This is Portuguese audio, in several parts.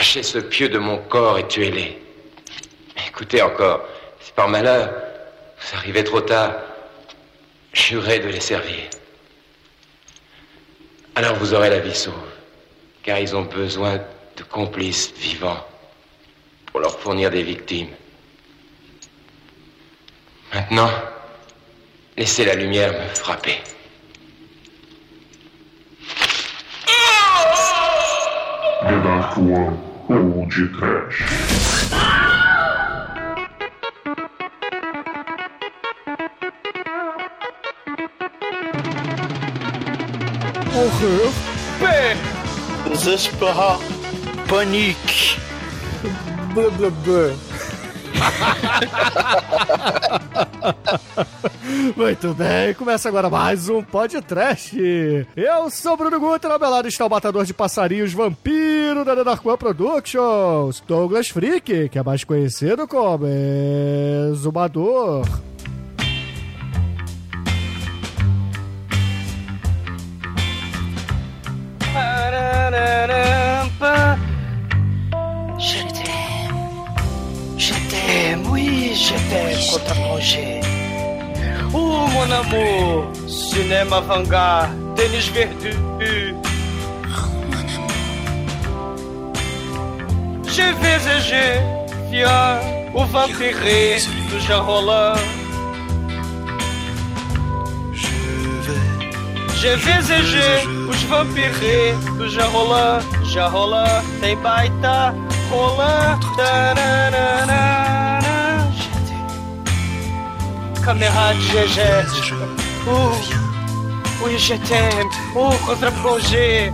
Arrachez ce pieu de mon corps et tuez-les. Écoutez encore, si par malheur vous arrivez trop tard, jurez de les servir. Alors vous aurez la vie sauve, car ils ont besoin de complices vivants pour leur fournir des victimes. Maintenant, laissez la lumière me frapper. De Trash. Horreur. Desesperar. Panique. Blá, blá, blá. Muito bem, começa agora mais um podcast. Eu sou o Bruno Guter, ao meu lado está o matador de passarinhos vampiro da The Dark One Productions, Douglas Freak, que é mais conhecido como Exumador. Je t'aime. Je t'aime, oui, je t'aime contre plongée. Oh, mon amour. Cinéma avant-garde. Denis Verdu. Vais et je viens o vampiré do Jean vais e G, os vampirê do Jean Roland. Tem baita Roland. Tananana. Caméra de GG. Uh, oui, je t'aime. Oh, contre-plongée.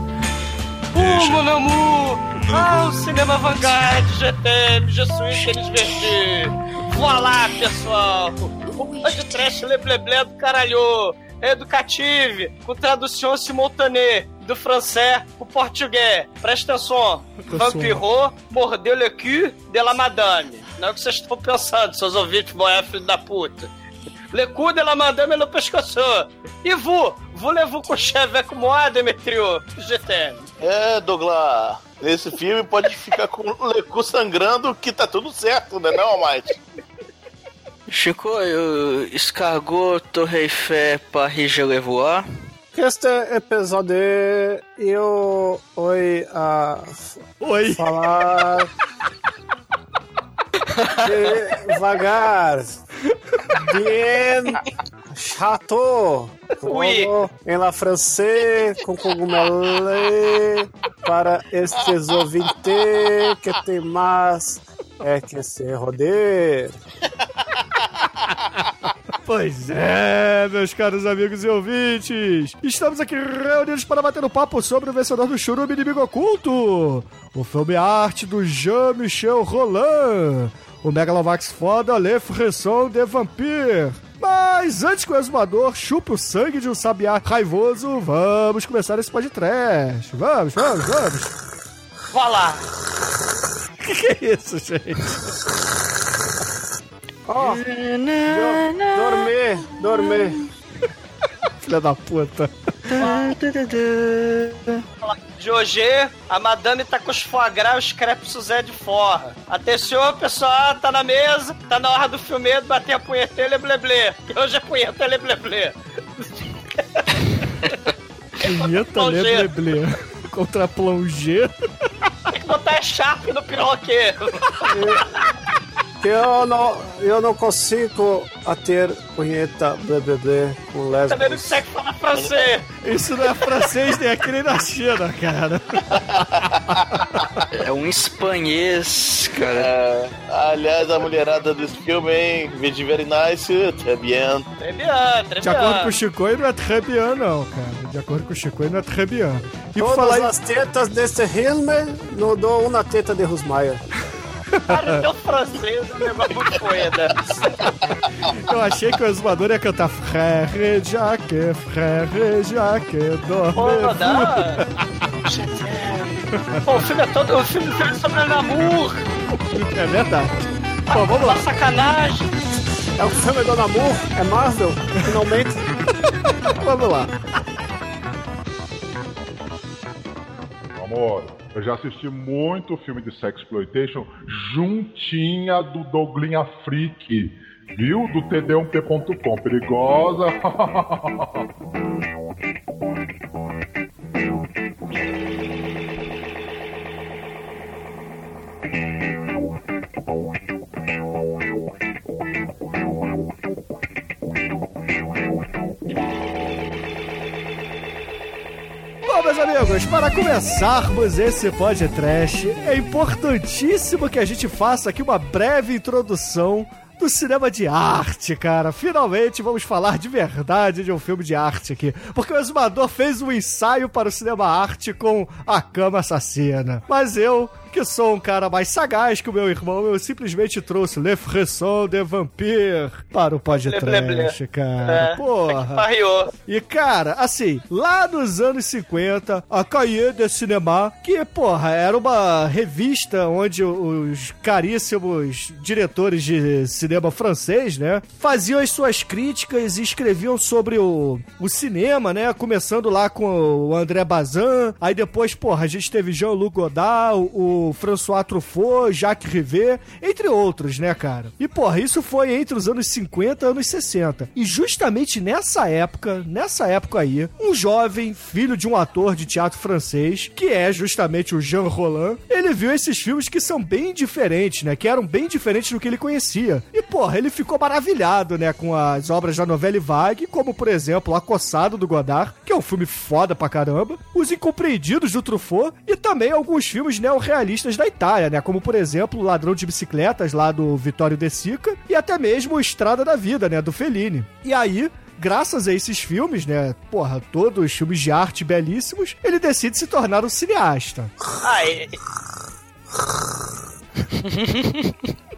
Oh, mon amour. Ah, o cinema avant-garde, je t'aime. Je suis Denis Verdi. Voilà, pessoal. O de trash lebleble do caralho. Educative, com tradução simultânea do francês pro português. Presta atenção. Vampiro mordeu le cul de la madame. Não é o que vocês estão pensando, seus ouvintes boé, filho da puta. Le cul de la madame no pescoço. E vous? Vous levou com cheve com moi, Demetrio? GTM. É, Douglas, nesse filme pode ficar com o Lecu sangrando que tá tudo certo, né não, Mike? Chico, eu escargot Torre Eiffel le vois. Este episódio eu oi a Oi. falar devagar, bien chato, Oui. em la francês com cogumelo para estes ouvintes que tem mais é que se roder. Pois é, meus caros amigos e ouvintes. Estamos aqui reunidos para bater um papo sobre o vencedor do Churume Inimigo Oculto. O filme arte do Jean-Michel Roland. O Megalovax foda Le Fresson de Vampire. Mas antes que o exumador chupe o sangue de um sabiá raivoso, vamos começar esse podcast. Vamos, vamos, vamos. Voilà. O que, que é isso, gente? Ó, dormir, dormir. Filha da puta. Hoje, a madame tá com os foie gras e os crepes Suzé de forra. Atenção, pessoal, tá na mesa, tá na hora do filme bater a punheta e lebleble. E hoje é punheta e lebleble. Punheta Plongê. Leblé contra Plongé. Tem que botar a Sharp no piroqueiro. Eu não, eu não consigo a ter punheta BBB com Também não lesbos. consegue falar francês. Isso não é francês nem aqui nem na China, cara. É um espanhês, cara. É, aliás, a mulherada desse filme, hein? Vede very nice, très bien. Trebiano, De acordo com o. Chicoio, não é très bien, não, cara. De acordo com o Chicoio, não é très bien. E por Todas falar as tetas desse filme, não dou uma teta de Rusmaia. Cara, teu francês é um negócio muito. Eu achei que o exumador ia cantar Frère Jacques, Frère Jacques, Pô, dorme. dá. Pô, o filme é todo. O filme, o filme é sobre namoro. É verdade. Pô, vamos lá. Uma sacanagem. É o filme do Namor, é Marvel, finalmente. Vamos lá. Amor, eu já assisti muito filme de sexploitation juntinha do Douglinha Freak, viu? Do td1p.com. Perigosa. meus amigos, para começarmos esse podcast, é importantíssimo que a gente faça aqui uma breve introdução do cinema de arte, cara. Finalmente vamos falar de verdade de um filme de arte aqui. Porque o Exumador fez um ensaio para o cinema arte com A Cama Assassina. Mas eu, que sou um cara mais sagaz que o meu irmão, eu simplesmente trouxe Le Fresson de Vampire para o podcast, cara. É, Porra. Barriou. E, cara, assim, lá nos anos 50, a Cahiers de Cinema, que, porra, era uma revista onde os caríssimos diretores de cinema francês, né, faziam as suas críticas e escreviam sobre o, o cinema, né, começando lá com o André Bazin, aí depois, porra, a gente teve Jean-Luc Godard, o François Truffaut, Jacques Rivet, entre outros, né, cara? E, porra, isso foi entre os anos 50 e anos 60. E justamente nessa época, nessa época aí, um jovem, filho de um ator de teatro francês, que é justamente o Jean Roland, ele viu esses filmes que são bem diferentes, né? Que eram bem diferentes do que ele conhecia. E, porra, ele ficou maravilhado, né, com as obras da novela Vague, como, por exemplo, Acossado do Godard, que é um filme foda pra caramba, Os Incompreendidos do Truffaut e também alguns filmes neorrealistas da Itália, né? Como, por exemplo, O Ladrão de Bicicletas, lá do Vittorio De Sica, e até mesmo Estrada da Vida, né? Do Fellini. E aí, graças a esses filmes, né? Porra, todos filmes de arte belíssimos, ele decide se tornar um cineasta. E-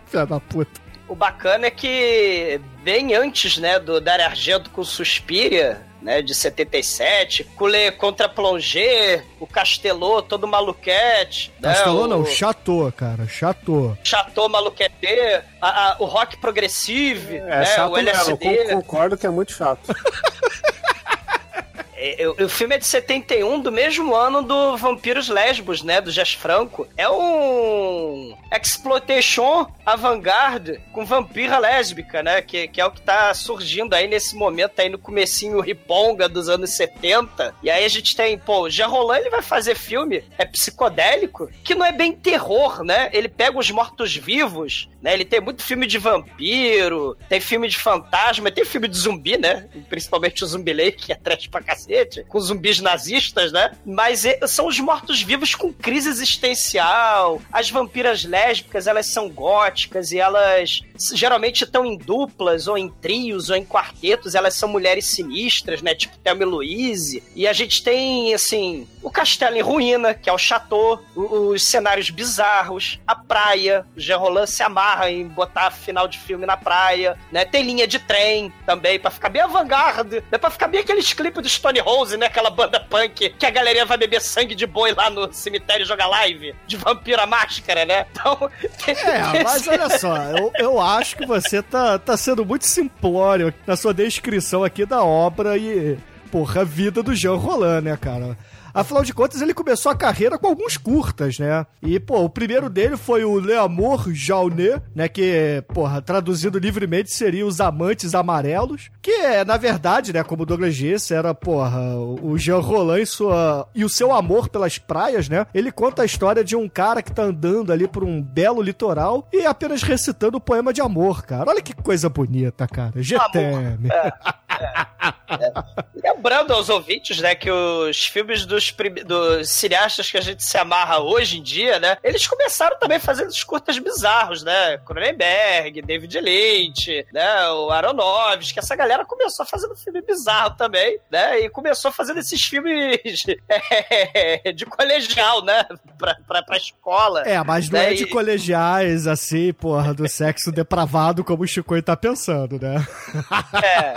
Filha da puta. o bacana é que bem antes, né, do Dario Argento com Suspiria, né, de 77, com Le Contra Plongé, o Castelô todo maluquete, né, Castelô o não, Chateau, cara, Chateau. Chateau Maluquete, a- a- o rock progressive, É né, chato o mesmo, LSD. eu concordo que é muito chato. É, é, o filme é de 71, do mesmo ano do Vampiros Lesbos, né? Do Jess Franco. É um exploitation avant-garde com vampira lésbica, né? Que, que é o que tá surgindo aí nesse momento aí no comecinho riponga dos anos 70. E aí a gente tem, pô, Jean Roland, ele vai fazer filme, é psicodélico, que não é bem terror, né? Ele pega os mortos-vivos, né? Ele tem muito filme de vampiro, tem filme de fantasma, tem filme de zumbi, né? Principalmente o Zumbilei, que é trash pra cacete, com zumbis nazistas, né? Mas são os mortos-vivos com crise existencial. As vampiras lésbicas, elas são góticas e elas geralmente estão em duplas, ou em trios, ou em quartetos. Elas são mulheres sinistras, né? Tipo Thelma e Louise. E a gente tem, assim, o castelo em ruína, que é o chateau, os cenários bizarros, a praia. O Jean Roland se amarra em botar final de filme na praia, né? Tem linha de trem também, pra ficar bem avant-garde, né? Pra ficar bem aqueles clipes do Stone Rose, né? Aquela banda punk que a galerinha vai beber sangue de boi lá no cemitério e jogar live de vampira máscara, né? Então. É, mas olha só, eu, eu acho que você tá, tá sendo muito simplório na sua descrição aqui da obra e, porra, a vida do Jean Roland, né, cara? Afinal de contas, ele começou a carreira com alguns curtas, né? E, pô, o primeiro dele foi o Le Amour Jaunet, né? Que, porra, traduzindo livremente seria Os Amantes Amarelos. Que é, na verdade, né, como o Douglas disse, era, porra, o Jean Roland e, sua, e o seu amor pelas praias, né? Ele conta a história de um cara que tá andando ali por um belo litoral e apenas recitando o poema de amor, cara. Olha que coisa bonita, cara. GTM. Lembrando aos ouvintes, né, que os filmes dos, dos cineastas que a gente se amarra hoje em dia, né, eles começaram também fazendo os curtas bizarros, né, Cronenberg, David Lynch, né, o Aronofsky, essa galera começou fazendo filme bizarro também, né, e começou fazendo esses filmes é, de colegial, né, pra, pra, pra escola. É, mas não né? é de colegiais, assim, porra, do sexo depravado como o Chico tá pensando, né? É,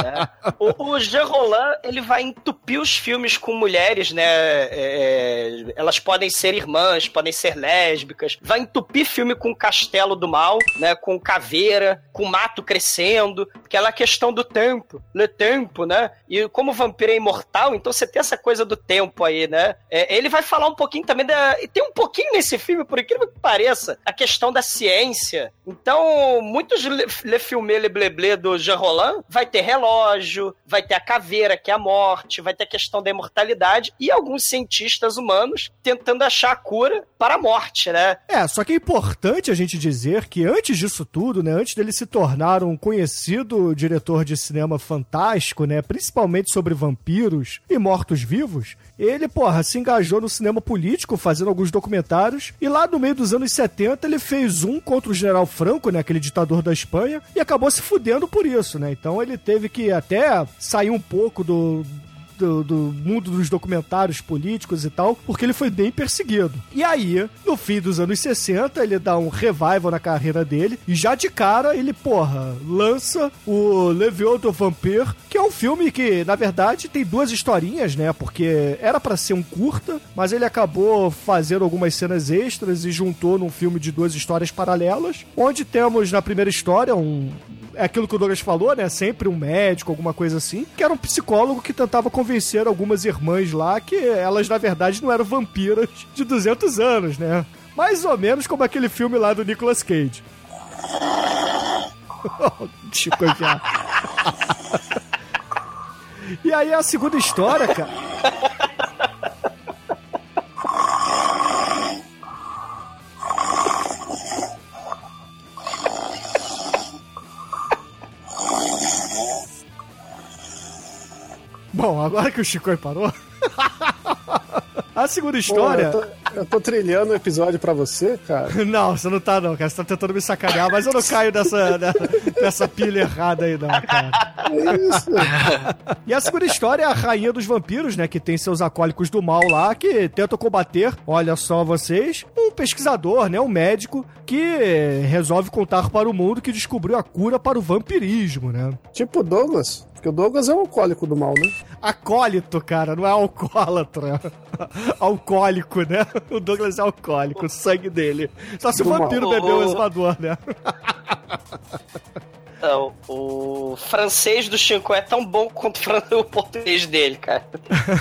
é. O, Jean Roland, ele vai entupir os filmes com mulheres, né? É, elas podem ser irmãs, podem ser lésbicas. Vai entupir filme com Castelo do Mal, né? Com caveira, com mato crescendo. Aquela questão do tempo, le tempo, né? E como o vampiro é imortal, então você tem essa coisa do tempo aí, né? É, ele vai falar um pouquinho também da... E tem um pouquinho nesse filme, por incrível que pareça, a questão da ciência. Então, muitos le, le filme le bleblé do Jean Roland vai ter relógio, vai ter a caveira, que é a morte, vai ter a questão da imortalidade e alguns cientistas humanos tentando achar a cura para a morte, né? É, só que é importante a gente dizer que antes disso tudo, né, antes dele se tornar um conhecido diretor de cinema fantástico, né, principalmente sobre vampiros e mortos-vivos, ele, porra, se engajou no cinema político fazendo alguns documentários e lá no meio dos anos 70 ele fez um contra o General Franco, né, aquele ditador da Espanha, e acabou se fudendo por isso, né? Então ele teve que até sair um pouco do do, do mundo dos documentários políticos e tal, porque ele foi bem perseguido. E aí, no fim dos anos 60, ele dá um revival na carreira dele, e já de cara ele, porra, lança o Levioso do Vampire, que é um filme que, na verdade, tem duas historinhas, né? Porque era pra ser um curta, mas ele acabou fazendo algumas cenas extras e juntou num filme de duas histórias paralelas, onde temos na primeira história um é aquilo que o Douglas falou, né? Sempre um médico, alguma coisa assim, que era um psicólogo que tentava convencer algumas irmãs lá que elas, na verdade, não eram vampiras de 200 anos, né? Mais ou menos como aquele filme lá do Nicolas Cage. Chico já. E aí a segunda história, cara. Bom, agora que o Chico parou. A segunda Pô, história. eu, tô, eu tô trilhando o episódio pra você, cara. Não, você não tá, não, cara. Você tá tentando me sacanear, mas eu não caio dessa, né, dessa pilha errada aí, não, cara. Isso. E a segunda história é a rainha dos vampiros, né? Que tem seus acólicos do mal lá, que tentam combater, olha só vocês, um pesquisador, né? Um médico que resolve contar para o mundo que descobriu a cura para o vampirismo, né? Tipo o Douglas. Porque o Douglas é um alcoólico do mal, né? Acólito, cara, não é alcoólatra. Alcoólico, né? O Douglas é alcoólico, o sangue dele. Só se o Do mal. vampiro bebeu o exumador, né? Então, o francês do Chico é tão bom quanto o português dele, cara.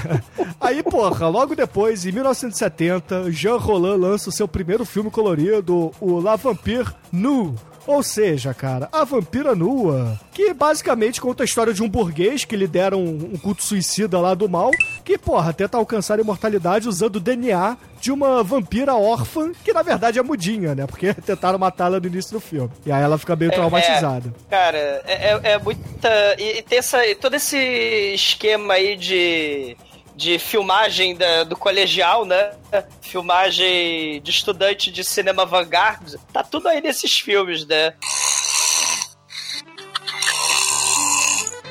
Aí, porra, logo depois, em 1970, Jean Roland lança o seu primeiro filme colorido, o La Vampire Nu. Ou seja, cara, a vampira nua, que basicamente conta a história de um burguês que lidera um, um culto suicida lá do mal, que, porra, tenta alcançar a imortalidade usando o DNA de uma vampira órfã, que na verdade é mudinha, né? Porque tentaram matá-la no início do filme. E aí ela fica meio É, traumatizada. Cara, é, é, é muita. E, e tem essa, todo esse esquema aí de. De filmagem da- do colegial, né? Filmagem de estudante de cinema vanguard. Tá tudo aí nesses filmes, né?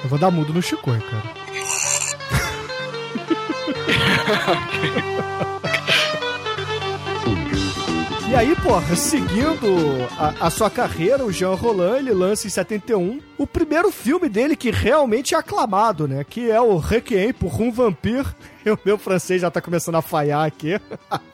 Eu vou dar mudo no Chico, cara. E aí, porra, seguindo a, a sua carreira, o Jean Roland, ele lança em 71 o primeiro filme dele que realmente é aclamado, né? Que é o Requiem por um Vampire. O meu francês já tá começando a falhar aqui.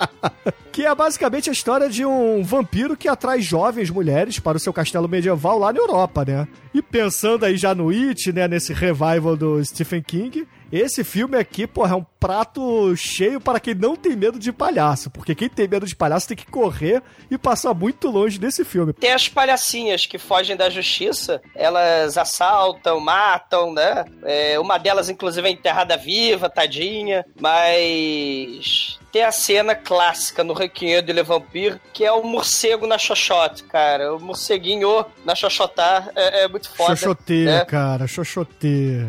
que é basicamente a história de um vampiro que atrai jovens mulheres para o seu castelo medieval lá na Europa, né? E pensando aí já no It, né, nesse revival do Stephen King, esse filme aqui, porra, é um prato cheio para quem não tem medo de palhaço, porque quem tem medo de palhaço tem que correr e passar muito longe desse filme. Tem as palhacinhas que fogem da justiça, elas assaltam, matam, né? É, uma delas, inclusive, é enterrada viva, tadinha, mas. Tem a cena clássica no Requiem de Le Vampire, que é o morcego na xoxote, cara. O morceguinho na xoxotá é, é muito foda. Xoxotê, né? cara, xoxotê.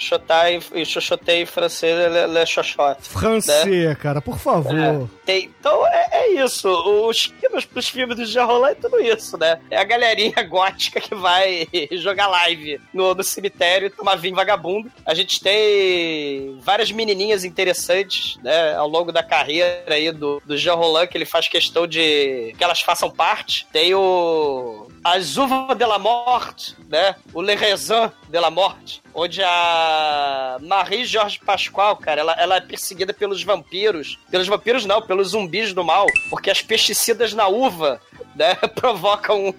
Xoxotá e, e xoxotê em francês é le, le xoxote. Francês, cara, por favor. É. Tem- então é, é isso. Os filmes pros filmes do Jean Roland é tudo isso, né? É a galerinha gótica que vai jogar live no, no cemitério e tomar vinho vagabundo. A gente tem várias menininhas interessantes, né? Ao longo da carreira aí do, do Jean Roland, que ele faz questão de que elas façam parte. Tem o as Uvas de la Morte, né? O Le Raisin de la Morte, onde a Marie Jorge Pascoal, cara, ela, ela é perseguida pelos vampiros. Pelos vampiros não, pelos zumbis do mal, porque as pesticidas na uva, né, provocam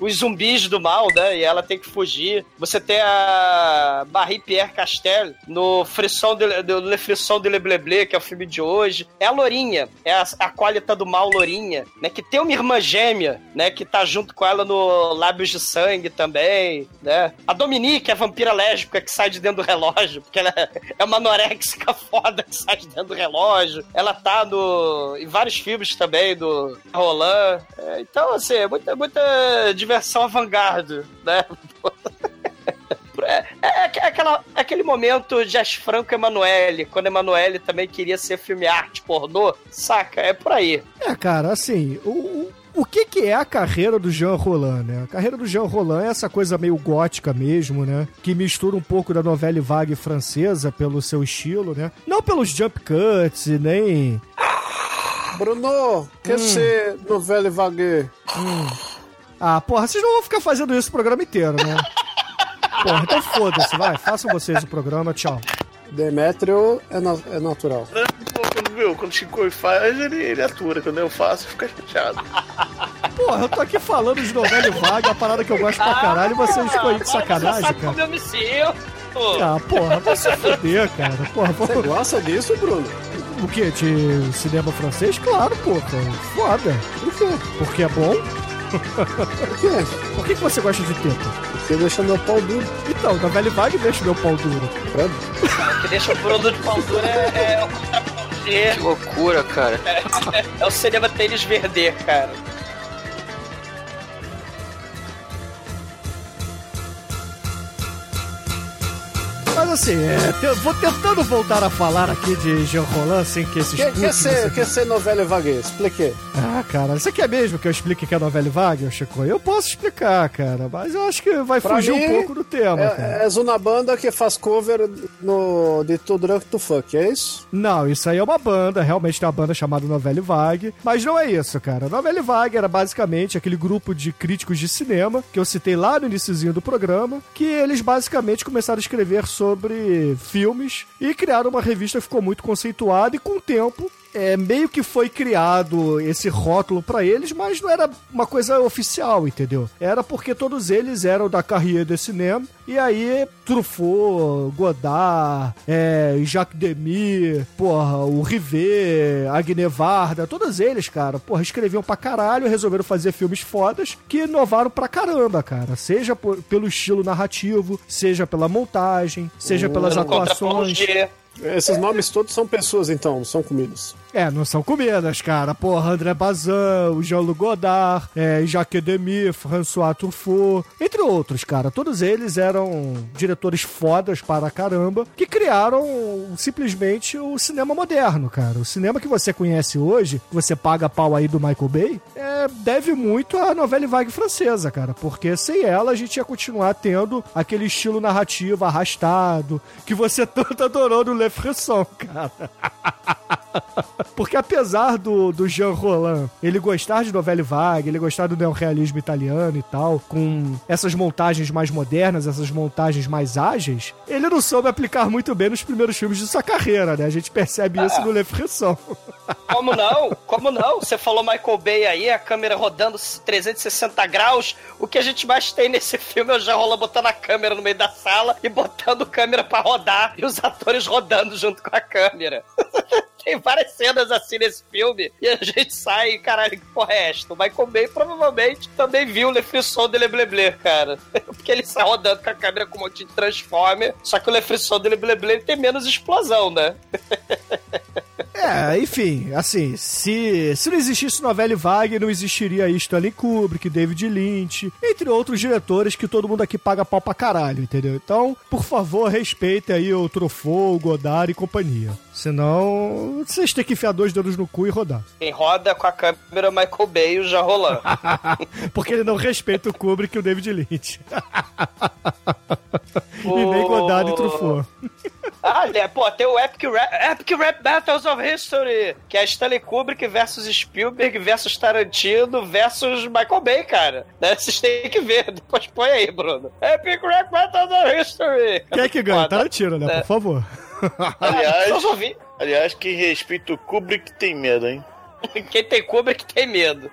os zumbis do mal, né? E ela tem que fugir. Você tem a Marie-Pierre Castel no Frisson de, do Le Frisson de Le Bleble, que é o filme de hoje. É a Lourinha, é a, a Colita do Mal Lourinha, né? Que tem uma irmã gêmea, né? Que tá junto com ela no Lábios de Sangue também, né? A Dominique, a vampira lésbica que sai de dentro do relógio, porque ela é uma anorexica foda que sai de dentro do relógio. Ela tá no, em vários filmes também do Roland. É, então, assim, é muita, diversão avant-garde, né? É, é, é, aquela, é aquele momento de As Franco Emanuele, quando Emanuele também queria ser filme arte pornô, saca? É por aí. É, cara, assim, o, o que, que é a carreira do Jean Roland, né? A carreira do Jean Roland é essa coisa meio gótica mesmo, né? Que mistura um pouco da novela vague francesa pelo seu estilo, né? Não pelos jump cuts e nem... Bruno, quer hum. ser novela vague? Hum. Ah, porra, vocês não vão ficar fazendo isso o programa inteiro, né? Porra, então foda-se, vai, façam vocês o programa, tchau. Demétrio é, na é natural. Quando, viu, quando o Chico faz, ele, ele atura. Quando eu faço, fica chateado. Porra, eu tô aqui falando de novela vaga, a parada que eu gosto pra caralho, e vocês ficam aí de sacanagem, cara. Como eu me sinto. Ah, porra, vai se fuder, cara. Porra, Você gosta disso, Bruno? O quê? De cinema francês? Claro, porra. Foda. Por quê? Porque é bom. Por quê? Por que, que você gosta de teta? Porque deixa meu pau duro. Então, na Velho Vague deixa meu pau duro. O que deixa o Bruno de pau duro é, é o Que loucura, cara. É, é, é o cinema tênis verde, cara. Assim, é, vou tentando voltar a falar aqui de Jean Roland sem que esses Quer, quer, ser, quer ser novela vague? Explique. Ah, cara, você quer mesmo que eu explique que é novela vague, Chico? Eu posso explicar, cara, mas eu acho que vai pra fugir mim, um pouco do tema. É, cara. és uma banda que faz cover no, de To Drunk to Fuck, é isso? Não, isso aí é uma banda, realmente tem uma banda chamada Novela Vague, mas não é isso, cara. Novela Vague era basicamente aquele grupo de críticos de cinema que eu citei lá no iníciozinho do programa, que eles basicamente começaram a escrever sobre sobre filmes e criaram uma revista que ficou muito conceituada e com o tempo é, meio que foi criado esse rótulo para eles, mas não era uma coisa oficial, entendeu? Era porque todos eles eram da carreira de cinema, e aí Truffaut, Godard, é, Jacques Demy, porra, o Rivet, Agne Varda, todos eles, cara, porra, escreviam pra caralho, resolveram fazer filmes fodas que inovaram pra caramba, cara. Seja por, pelo estilo narrativo, seja pela montagem, seja pelas atuações. Esses nomes todos são pessoas, então, não são comidas. É, não são comidas, cara. Porra, André Bazin, Jean-Luc Godard, é, Jacques Demy, François Truffaut, entre outros, cara. Todos eles eram diretores fodas para caramba, que criaram simplesmente o cinema moderno, cara. O cinema que você conhece hoje, que você paga pau aí do Michael Bay, é, deve muito à novela vague francesa, cara. Porque sem ela a gente ia continuar tendo aquele estilo narrativo arrastado que você tanto adorou no Le Frisson, cara. Porque apesar do, do Jean Roland ele gostar de novela vague, ele gostar do neorrealismo italiano e tal, com essas montagens mais modernas, essas montagens mais ágeis, ele não soube aplicar muito bem nos primeiros filmes de sua carreira, né? A gente percebe isso no Le Frisson. Como não? Como não? Você falou Michael Bay aí, a câmera rodando 360 graus. O que a gente mais tem nesse filme é o Jean Roland botando a câmera no meio da sala e botando a câmera para rodar e os atores rodando junto com a câmera. Tem várias cenas assim nesse filme e a gente sai, caralho, que porra é esta? O Michael Bay provavelmente também viu o Le Frisson de Le Bleble, cara. Porque ele sai rodando com a câmera com um monte de Transformer, só que o Le Frisson de Le Bleble tem menos explosão, né? É, enfim, assim, se, se não existisse novela Vague, não existiria Stanley Kubrick, David Lynch, entre outros diretores que todo mundo aqui paga pau pra caralho, entendeu? Então, por favor, respeite aí o Truffaut, o Godard e companhia. Senão, vocês têm que enfiar dois dedos no cu e rodar. Quem roda com a câmera Michael Bay já rolando. Porque ele não respeita o Kubrick e o David Lynch. e nem Godard e Truffaut. Ah, né, pô, tem o Epic Rap, Epic Rap Battles of History, que é Stanley Kubrick versus Spielberg versus Tarantino versus Michael Bay, cara. Né? Vocês têm que ver, depois põe aí, Bruno. Epic Rap Battles of History. Quem é que ganha? Tarantino, né? É. Por favor. Aliás, aliás, quem respeita o Kubrick tem medo, hein? Quem tem Kubrick tem medo.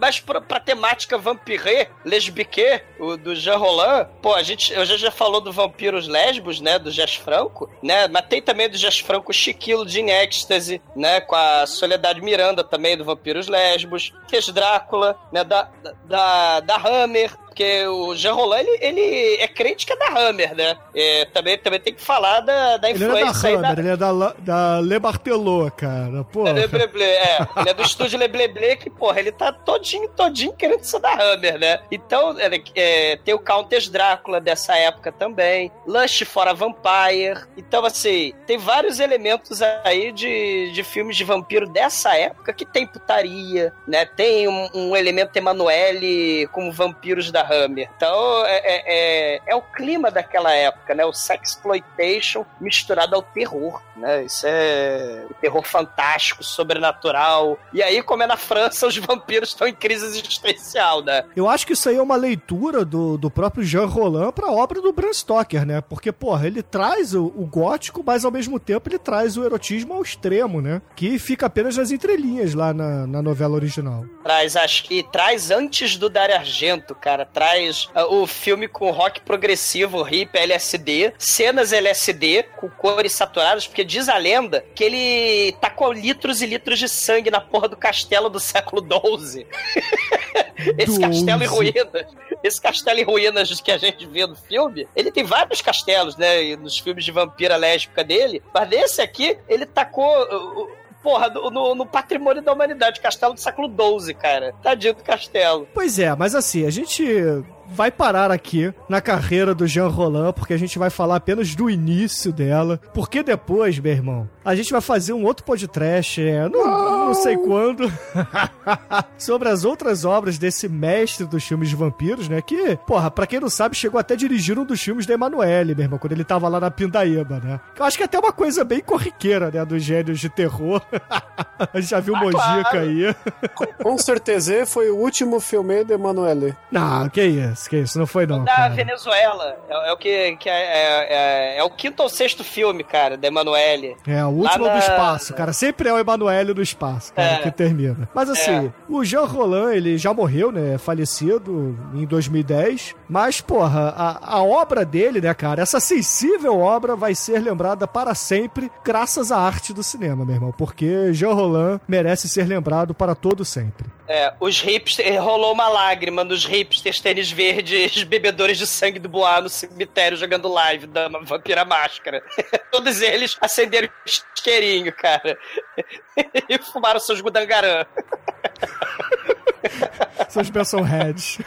Mas pra, pra temática vampirê, lesbiquê, o do Jean Roland, pô, a gente, eu já, já falou do Vampiros Lesbos, né, do Jess Franco, né, mas tem também do Jess Franco Chiquilo de Ecstasy, né, com a Soledade Miranda também do Vampiros Lesbos, Ques Drácula, né, da, da, da Hammer, porque o Jean Roland, ele, ele é crítica da Hammer, né, É, também, também tem que falar da, da Ele não é da influência aí da, Hammer, ele é da, da Le Bartelot, cara. Pô. é, Lebleble, é, ele é do estúdio Lebleble que, porra, ele tá todinho, todinho querendo ser da Hammer, né? Então, é, é, tem o Countess Drácula dessa época também, Lust for a Vampire. Então, assim, tem vários elementos aí de, de filmes de vampiro dessa época que tem putaria, né? Tem um, um elemento Emanuele como vampiros da Hammer. Então, é, é, é, é o clima daquela época, né? O sexploitation misturado ao terror, né? Isso é o terror fantástico, sobrenatural. E aí, como é na França, os vampiros estão em crise existencial, né? Eu acho que isso aí é uma leitura do, do próprio Jean Roland pra obra do Bram Stoker, né? Porque, porra, ele traz o, o gótico, mas ao mesmo tempo ele traz o erotismo ao extremo, né? Que fica apenas nas entrelinhas lá na, na novela original. Traz, acho que traz antes do Dario Argento, cara. Traz ah, o filme com rock progressivo, hip, LSD, cenas LSD com cores saturadas, porque diz a lenda que ele tacou litros e litros de sangue na porra do castelo do século XII. Esse castelo em 12. ruínas. Esse castelo em ruínas que a gente vê no filme, ele tem vários castelos, né? Nos filmes de vampira lésbica dele. Mas nesse aqui, ele tacou. Porra, no, no- no patrimônio da humanidade, castelo do século XII, cara. Tadinho do castelo. Pois é, mas assim, a gente vai parar aqui na carreira do Jean Roland, porque a gente vai falar apenas do início dela. Porque depois, meu irmão, a gente vai fazer um outro podcast, é, não, não sei quando, sobre as outras obras desse mestre dos filmes de vampiros, né? Que, porra, pra quem não sabe, chegou até a dirigir um dos filmes da Emanuele, meu irmão, quando ele tava lá na Pindaíba, né? Eu acho que é até uma coisa bem corriqueira, né? Dos gênios de terror. a gente já viu Ah, Mojica claro. aí. Com certeza foi o último filme de Emanuele. Não, que isso, que isso, não foi não. da cara. Venezuela. É, é o que, que é, é, é- é o quinto ou sexto filme, cara, da Emanuele. É, o último do na- espaço, cara. Sempre é o Emanuele do espaço, cara, É. que termina. Mas assim, o Jean Roland, ele já morreu, né? Falecido em 2010. Mas, porra, a, a obra dele, né, cara? Essa sensível obra vai ser lembrada para sempre, graças à arte do cinema, meu irmão. Porque Jean Roland merece ser lembrado para todo sempre. É, os hipsters. Rolou uma lágrima nos hipsters tênis verdes, bebedores de sangue do Boá no cemitério jogando live da Vampira Máscara. Todos eles acenderam isqueirinho, cara. e fumaram seus gudangarã. Seus Benson Heads.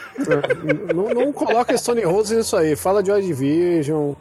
não, não coloca Stone Rose nisso aí. Fala de Joy Division.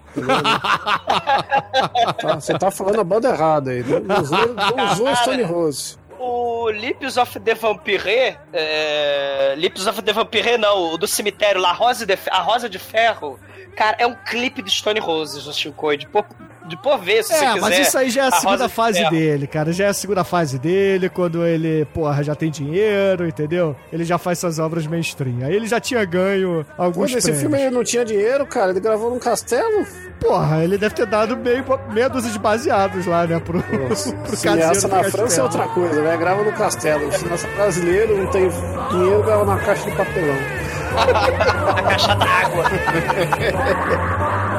Tá, você tá falando a banda errada aí. Não, não usou, não usou Stone Rose. O Lips of the Vampire, é... Lips of the Vampire não, o do cemitério lá, a Rosa de, a Rosa de Ferro, cara, é um clipe de Stone Roses, o Chico, de por, de por ver, se você É, quiser. mas isso aí já é a, a segunda de fase Ferro. dele, cara. Já é a segunda fase dele, quando ele, porra, já tem dinheiro, entendeu? Ele já faz essas obras mainstream. Aí ele já tinha ganho Pô, alguns nesse prêmios. filme ele não tinha dinheiro, cara. Ele gravou num castelo. Porra, ele deve ter dado meio, meia dúzia de baseados lá, né, pro, pro caseiro na castelo. França é outra coisa, né? Grava no castelo. Cineasta brasileiro não tem dinheiro, grava na caixa de papelão. A caixa d'água.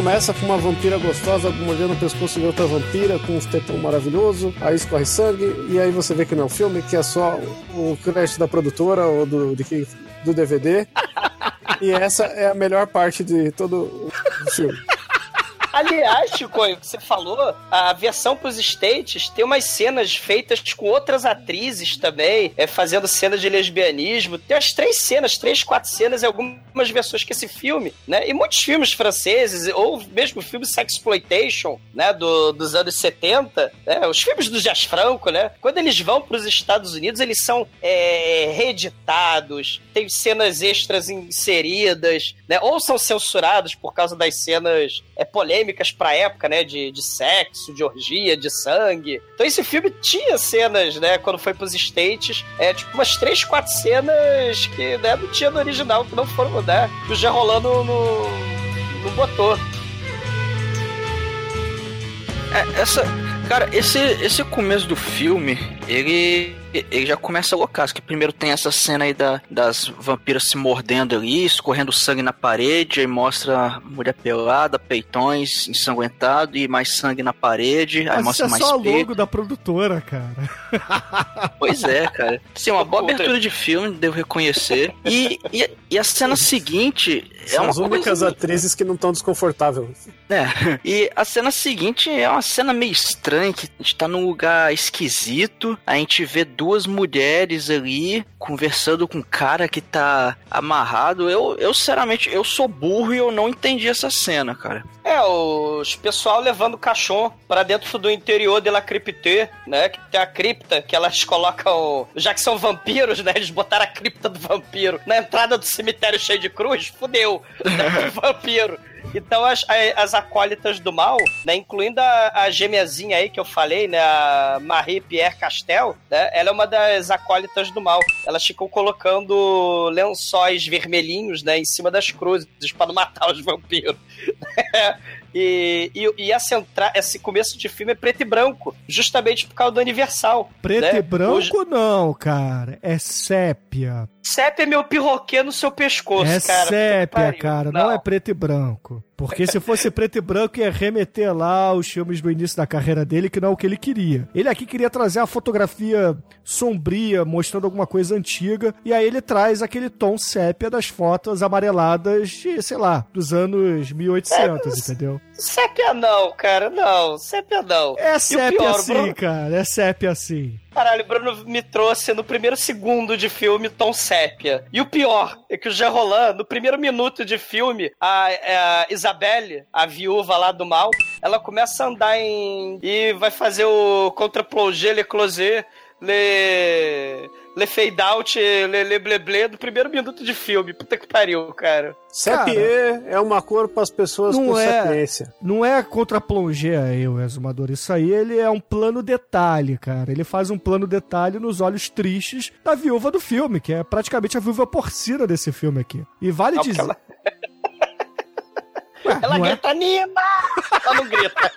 Começa com uma vampira gostosa mordendo o pescoço de outra vampira com uns tetão maravilhoso, aí escorre sangue, e aí você vê que não é um filme, que é só o crédito da produtora ou do, de do DVD. E essa é a melhor parte de todo o filme. Aliás, Chico, você falou, a versão pros States tem umas cenas feitas com outras atrizes também, é, fazendo cenas de lesbianismo. Tem as três cenas, três, quatro cenas em algumas versões que esse filme, né? E muitos filmes franceses, ou mesmo filmes sexploitation, né? Do, dos anos 70, né? Os filmes do Jazz Franco, né? Quando eles vão pros Estados Unidos, eles são é, reeditados, tem cenas extras inseridas, né? Ou são censurados por causa das cenas é, polêmicas pra época, né? De, de sexo, de orgia, de sangue. Então esse filme tinha cenas, né? Quando foi pros States, é tipo umas três, quatro cenas que né, não tinha no original, que não foram, né? Que Jean Rolando não, não botou. É, essa. Cara, esse, esse começo do filme, ele. Ele já começa loucaço, que primeiro tem essa cena aí da, das vampiras se mordendo ali, escorrendo sangue na parede, aí mostra a mulher pelada, peitões ensanguentado e mais sangue na parede, aí Mas isso mostra é mais só peito. logo da produtora, cara. Pois é, cara. Sim, uma boa abertura de filme, devo reconhecer. E, e, e a cena seguinte é São uma as únicas coisa... atrizes que não estão desconfortáveis. É. E a cena seguinte é uma cena meio estranha, que a gente tá num lugar esquisito, a gente vê duas mulheres ali conversando com um cara que tá amarrado. Eu, eu sinceramente, eu sou burro e eu não entendi essa cena, cara. É, os pessoal levando caixão pra dentro do interior de La Crypte, né? Que tem a cripta que elas colocam. Já que são vampiros, né? Eles botaram a cripta do vampiro na entrada do cemitério cheio de cruz, fudeu. Né, o vampiro. Então as, as acólitas do mal, né, incluindo a, a gêmeazinha aí que eu falei, né, a Marie Pierre Castel, né, ela é uma das acólitas do mal. Elas ficam colocando lençóis vermelhinhos, né, em cima das cruzes para não matar os vampiros. E, e, e essa entra- esse começo de filme é preto e branco, justamente por causa do Universal. Preto né? e branco Hoje- não, cara. É sépia. Sépia é meu pirroquê no seu pescoço, é cara. Que sépia, cara. Não. é preto e branco. Porque se fosse preto e branco, ia remeter lá os filmes do início da carreira dele, que não é o que ele queria. Ele aqui queria trazer a fotografia sombria, mostrando alguma coisa antiga, e aí ele traz aquele tom sépia das fotos amareladas de, sei lá, dos anos 1800, entendeu? Sépia não, cara, não. Sépia não. É sépia pior, assim, Bruno- cara. É sépia assim. Caralho, o Bruno me trouxe no primeiro segundo de filme Tom Sépia. E o pior é que o Jean Roland, no primeiro minuto de filme, a, a Isabelle, a viúva lá do mal, ela começa a andar em. e vai fazer o contra-plongé, le closer, le. Le fade out, le, le ble ble, do primeiro minuto de filme. Puta que pariu, cara. Sepie é uma cor para as pessoas Não com é. sapiência. Não é contra plongé aí, o exumador. Isso aí ele é um plano detalhe, cara. Ele faz um plano detalhe nos olhos tristes da viúva do filme, que é praticamente a viúva porcina desse filme aqui. E vale Não, dizer. ela, Ué, ela é? grita, Nina! Ela não grita.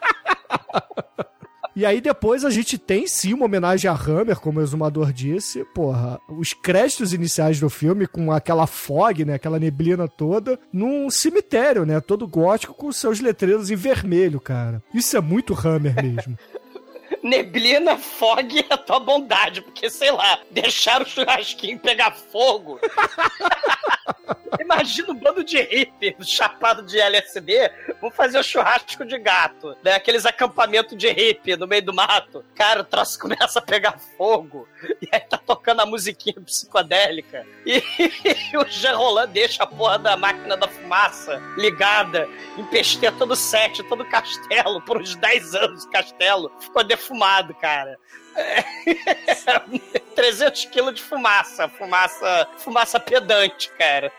E aí depois a gente tem sim uma homenagem a Hammer, como o exumador disse. Porra, os créditos iniciais do filme com aquela fog, né? Aquela neblina toda, num cemitério, né? Todo gótico com seus letreiros em vermelho, cara. Isso é muito Hammer mesmo. Neblina, fog é a tua bondade, porque, sei lá, deixar o churrasquinho pegar fogo. Imagina um bando de hippie chapado de LSD, vamos fazer o churrasco de gato, né? Aqueles acampamentos de hippie no meio do mato. Cara, o troço começa a pegar fogo, e aí tá tocando a musiquinha psicodélica, e, o Jean Roland deixa a porra da máquina da fumaça ligada, empesteia todo o set, todo o castelo, por uns 10 anos o castelo ficou defumado, cara. É, 300 quilos de fumaça, fumaça, fumaça pedante, cara.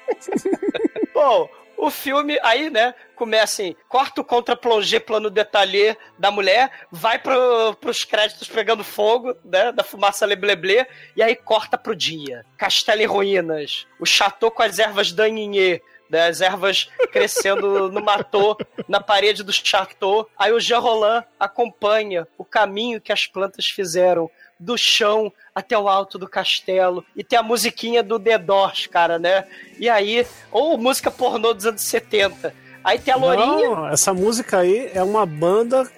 Bom, o filme aí, né, começa assim, corta o contra-plongé plano detalhe da mulher, vai pro, pros créditos pegando fogo, né, da fumaça lebleble, e aí corta pro dia. Castelo em ruínas, o chateau com as ervas daninhê, né, as ervas crescendo no matô, na parede do chateau. Aí o Jean Roland acompanha o caminho que as plantas fizeram do chão até o alto do castelo. E tem a musiquinha do The Doors, cara, né? E aí, ou música pornô dos anos 70. Aí tem a Lourinha. Não, essa música aí é uma banda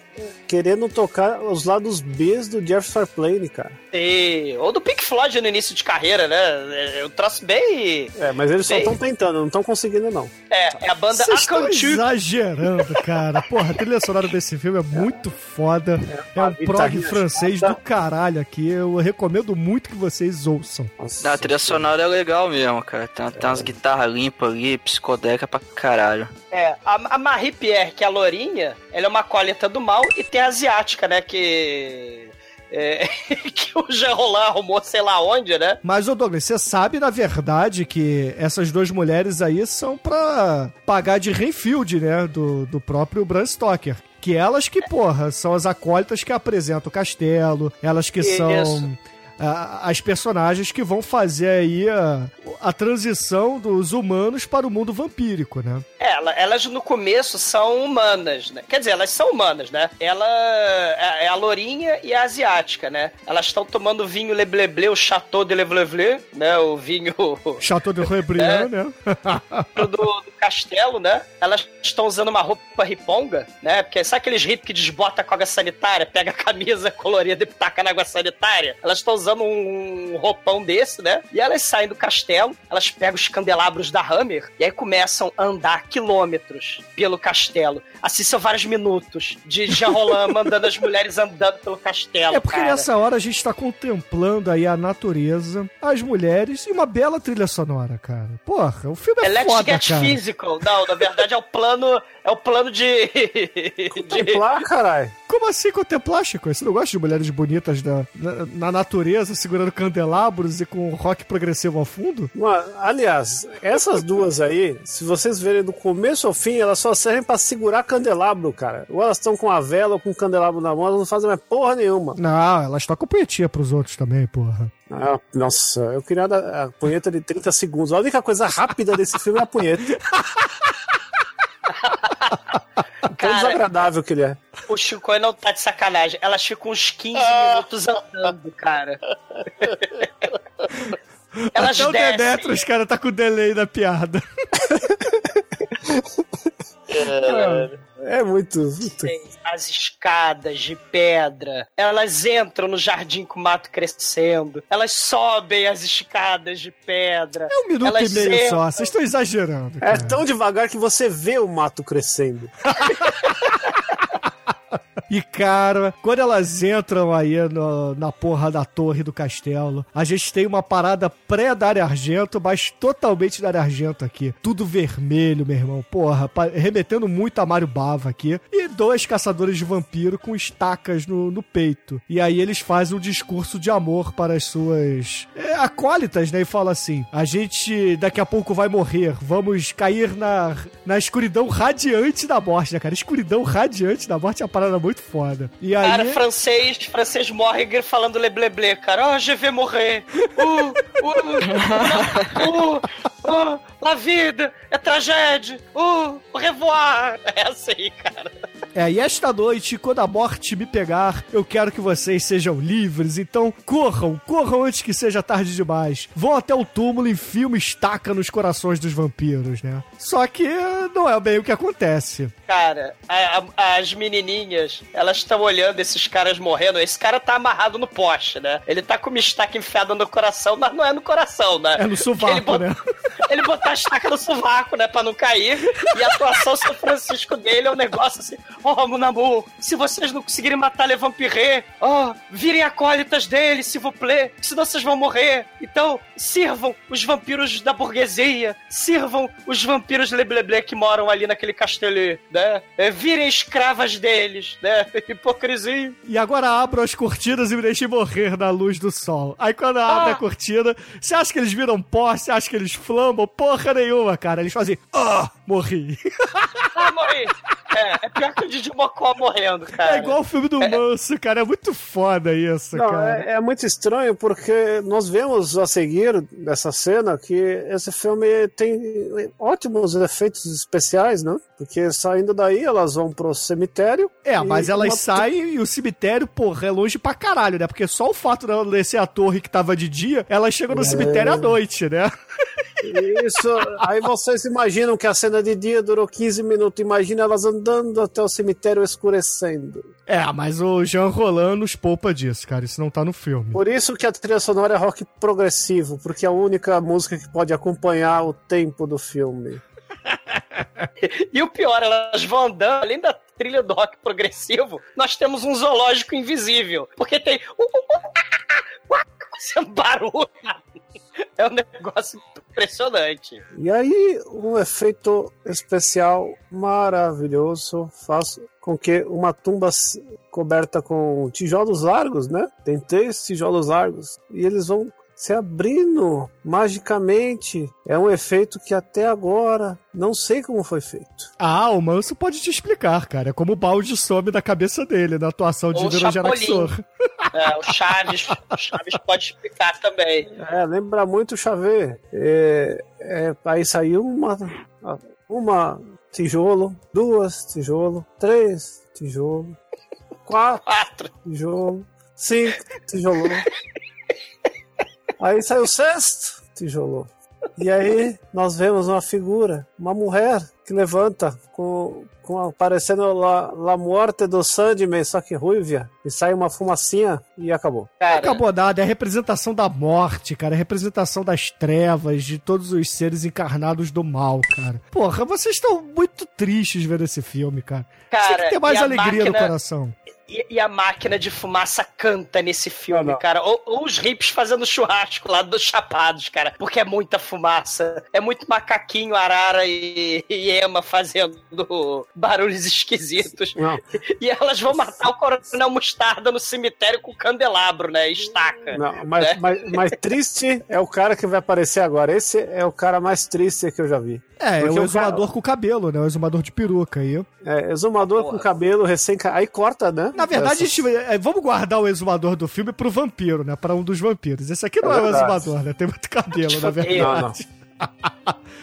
querendo tocar os lados B do Jeff Plane, cara. E... Ou do Pink Floyd no início de carreira, né? Eu traço bem. É, mas eles bem... só estão tentando, não estão conseguindo, não. É, é a banda Vocês estão exagerando, cara. Porra, a trilha sonora desse filme é muito foda. É, uma um prog francês do caralho aqui. Eu recomendo muito que vocês ouçam. Nossa, A trilha sonora é legal mesmo, cara. Tem, tem umas guitarras limpas ali, psicodélica pra caralho. É, a, a Marie Pierre, que é a Lourinha, ela é uma coleta do mal e tem a asiática, né? Que. é, que o Jean Roland arrumou sei lá onde, né? Mas, ô Douglas, você sabe, na verdade, que essas duas mulheres aí são pra pagar de Renfield, né? Do, do próprio Bram Stoker. Que elas que, porra, são as acólitas que apresentam o castelo, elas que Isso. são as personagens que vão fazer aí a, a transição dos humanos para o mundo vampírico, né? É, ela- elas no começo são humanas, né? Quer dizer, elas são humanas, né? Ela é é a lourinha e a asiática, né? Elas estão tomando vinho Lebleble, o Chateau de Lebleble, né? O vinho Chateau de Rebriand, né? do, do castelo, né? Elas estão usando uma roupa riponga, né? Porque sabe aqueles hippies que desbota com água sanitária, pega a camisa colorida e taca na água sanitária? Elas estão usando um roupão desse, né? E elas saem do castelo, elas pegam os candelabros da Hammer e aí começam a andar quilômetros pelo castelo. Assim são vários minutos de Jean Roland mandando as mulheres andando pelo castelo. É porque cara. nessa hora a gente tá contemplando aí a natureza, as mulheres e uma bela trilha sonora, cara. Porra, o filme é Let's foda, Get cara. Physical. Não, na verdade é o plano. É o plano de. de... Contemplar, caralho. Como assim contemplar, Chico? Você não gosta de mulheres bonitas na, na, na natureza, segurando candelabros e com rock progressivo ao fundo? Mano, aliás, essas duas aí, se vocês verem do começo ao fim, elas só servem pra segurar candelabro, cara. Ou elas estão com a vela ou com o candelabro na mão, elas não fazem mais porra nenhuma. Não, elas tocam punhetinha pros outros também, porra. Ah, nossa, eu queria a punheta de 30 segundos. A única coisa rápida desse filme é a punheta. Tão desagradável que ele é. o Chico não tá de sacanagem. Elas ficam uns 15 Ah. minutos andando, cara. Elas Até o descem. Demetrius, cara, tá com delay da piada. É muito. muito- Tem as escadas de pedra. Elas entram no jardim com o mato crescendo. Elas sobem as escadas de pedra. É um minuto Elas e meio entram- só, vocês estão exagerando. É cara. tão devagar que você vê o mato crescendo. E, cara, quando elas entram aí no- na porra da torre do castelo, a gente tem uma parada pré-Dario Argento, mas totalmente Dario Argento aqui. Tudo vermelho, meu irmão. Porra, remetendo muito a Mario Bava aqui. E dois caçadores de vampiro com estacas no, no peito. E aí eles fazem um discurso de amor para as suas é, acólitas, né? E falam assim: a gente daqui a pouco vai morrer, vamos cair na, na escuridão radiante da morte, né, cara? Escuridão radiante da morte é uma parada muito foda. E aí. Cara, francês, francês morre falando lebleble, cara. Oh, je vais morrer. Uh, uh, uh, uh, la vida é tragédia. Uh, au revoir. É assim, cara. É, e esta noite, quando a morte me pegar, eu quero que vocês sejam livres. Então, corram, corram antes que seja tarde demais. Vão até o túmulo e uma estaca nos corações dos vampiros, né? Só que não é bem o que acontece. Cara, a- a- as menininhas, elas estão olhando esses caras morrendo. Esse cara tá amarrado no poste, né? Ele tá com uma estaca enfiada no coração, mas não é no coração, né? É no sovaco, Ele né? Ele botou a estaca no sovaco, né? Pra não cair. E a atuação São Francisco dele é um negócio assim: Oh, mon amour, se vocês não conseguirem matar Le Vampiré, oh, virem acólitas dele, s'il vous plaît, senão vocês vão morrer. Então, sirvam os vampiros da burguesia, sirvam os vampiros lebleble que moram ali naquele castelo, né? É, virem escravas deles, né? Hipocrisia. E agora abram as cortinas e me deixem morrer na luz do sol. Aí quando abre Ah. a cortina, você acha que eles viram pó? Você acha que eles flambam? Porra nenhuma, cara. Eles fazem, ah, morri. Ah, morri. É, é pior que o Didi Mocó morrendo, cara. É igual o filme do Manso, cara. É muito foda isso, Não, cara. é, é muito estranho porque nós vemos a seguir dessa cena que esse filme tem ótimos efeitos especiais, né? Porque saindo daí elas vão pro cemitério. É, mas elas uma- saem e o cemitério, porra, é longe pra caralho, né? Porque só o fato dela descer a torre que tava de dia, ela chega no cemitério à noite, né? Isso, aí vocês imaginam que a cena de dia durou 15 minutos. Imagina elas andando até o cemitério escurecendo. É, mas o Jean Roland nos poupa disso, cara. Isso não tá no filme. Por isso que a trilha sonora é rock progressivo, porque é a única música que pode acompanhar o tempo do filme. E o pior, elas vão andando, além da trilha do rock progressivo, nós temos um zoológico invisível. Porque tem. Esse barulho. É um negócio impressionante. E aí, um efeito especial maravilhoso faz com que uma tumba coberta com tijolos largos, né? Tem três tijolos largos e eles vão se abrindo magicamente. É um efeito que até agora não sei como foi feito. Ah, o Manso pode te explicar, cara. É como o balde some da cabeça dele na atuação de Ou o Virogeraxor. Chapolin. É, o Chaves, o Chaves pode explicar também. É, lembra muito o Xavier. É, é, aí saiu uma, uma tijolo, duas tijolo, três tijolo, quatro Quatro. tijolo, cinco tijolo. Aí saiu o sexto tijolo. E aí nós vemos uma figura, uma mulher que levanta com, com parecendo la, la morte do Sandman, só que ruivia, e sai uma fumacinha e acabou. Cara, Acabou nada, é a representação da morte, cara. É a representação das trevas, de todos os seres encarnados do mal, cara. Porra, vocês estão muito tristes vendo esse filme, cara. Tinha cara que ter mais alegria no máquina- coração. E, e a máquina de fumaça canta nesse filme, Não, não. cara. Ou, ou os hips fazendo churrasco lá dos chapados, cara. Porque é muita fumaça. É muito macaquinho, arara e, e ema fazendo barulhos esquisitos. Não, E elas vão matar o coronel Mostarda no cemitério com candelabro, né? Estaca. não, mas, É. mas, mas triste é o cara que vai aparecer agora. Esse é o cara mais triste que eu já vi. É, é Porque o o exumador com cabelo, né? O exumador de peruca aí. É, exumador Porra. com cabelo recém. Aí corta, né? Na verdade, gente, é, vamos guardar o exumador do filme pro vampiro, né? Pra um dos vampiros. Esse aqui não é, É exumador, né? Tem muito cabelo, na Não, verdade. não.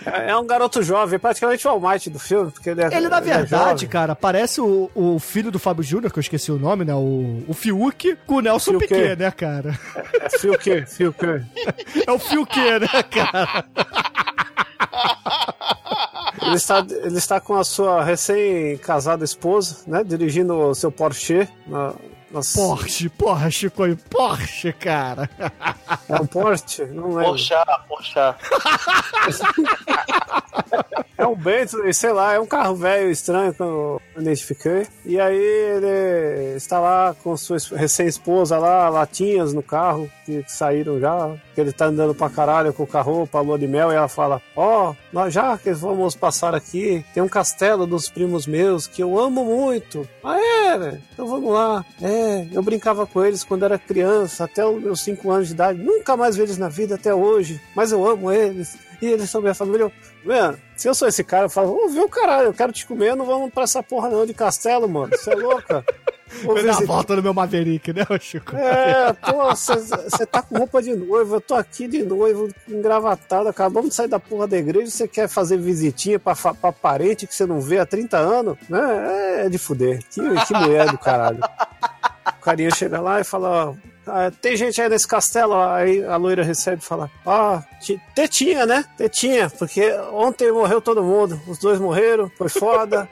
É é um garoto jovem, praticamente o All Might do filme, porque ele é. Ele, na é verdade, jovem. cara, parece o, o filho do Fábio Júnior, que eu esqueci o nome, né? O, o Fiuk com o Nelson Fiuk. Piquet, né, cara? É que? Fio que? É o Fiuk, né, cara? Ele está, ele está com a sua recém-casada esposa, né? Dirigindo o seu Porsche. Na, nas- Porsche, porra, Chico, Porsche, cara. É um Porsche? Não lembro. Poxa, poxa. É um Bentley, sei lá, é um carro velho estranho que eu identifiquei. E aí ele está lá com sua es- recém-esposa lá, latinhas no carro, que saíram já. Que ele tá andando pra caralho com o carro pra lua de mel. E ela fala: Ó, nós já que vamos passar aqui, tem um castelo dos primos meus que eu amo muito. Ah, é? velho? Então vamos lá. É, eu brincava com eles quando era criança, até os meus 5 anos de idade. Nunca mais vi eles na vida até hoje, mas eu amo eles. E eles são minha família. Mano, se eu sou esse cara, eu falo, ô, viu, caralho, eu quero te comer, não vamos pra essa porra não de castelo, mano. Você é louca? Vou Vai dar a visitar- volta no meu Maverick, né, Chico? é, pô, você tá com roupa de noivo, eu tô aqui de noivo, engravatado, acabamos de sair da porra da igreja, você quer fazer visitinha pra, pra parente que você não vê há 30 anos? Né? É de fuder. Que, que mulher do caralho. O carinha chega lá e fala, ó, ah, tem gente aí nesse castelo, ó. aí a loira recebe e fala, ó, ti- tetinha, né? Tetinha, porque ontem morreu todo mundo, os dois morreram, foi foda.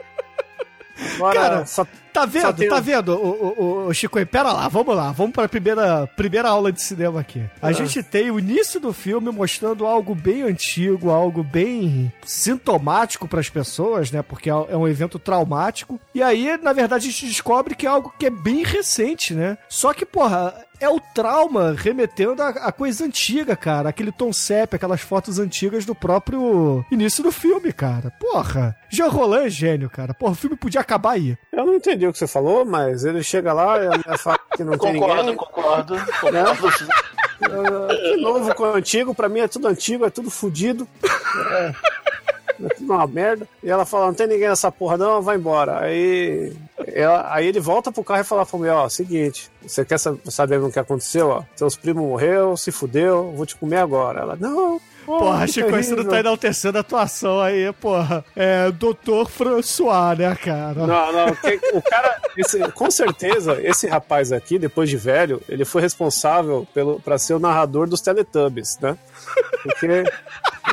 Agora, Cara, só Tá vendo? tem Tá vendo, o, o, o Chico? Pera lá, vamos lá. Vamos pra primeira, primeira aula de cinema aqui. A Ah. gente tem o início do filme mostrando algo bem antigo, algo bem sintomático pras pessoas, né? Porque é é um evento traumático. E aí, na verdade, a gente descobre que é algo que é bem recente, né? Só que, porra, é o trauma remetendo a, a coisa antiga, cara. Aquele Tom Sepp, aquelas fotos antigas do próprio início do filme, cara. Porra. Jean Roland é gênio, cara. Porra, o filme podia acabar aí. Eu não entendi o que você falou, mas ele chega lá e fala que não tem Concordo, ninguém. concordo. concordo. Ah, que novo com antigo, pra mim é tudo antigo, é tudo fudido. É, é tudo uma merda. E ela fala, não tem ninguém nessa porra não, vai embora. Aí, ela- aí ele volta pro carro e fala pra mulher, ó, seguinte, você quer sa- saber o que aconteceu? Ó, seus primos morreu, se fudeu, vou te comer agora. Ela, não, Porra, Chico, você não tá enaltecendo a atuação aí, porra. É Doutor François, né, cara? Não, não, o cara, esse- com certeza, esse rapaz aqui, depois de velho, ele foi responsável pelo, pra ser o narrador dos Teletubbies, né? Porque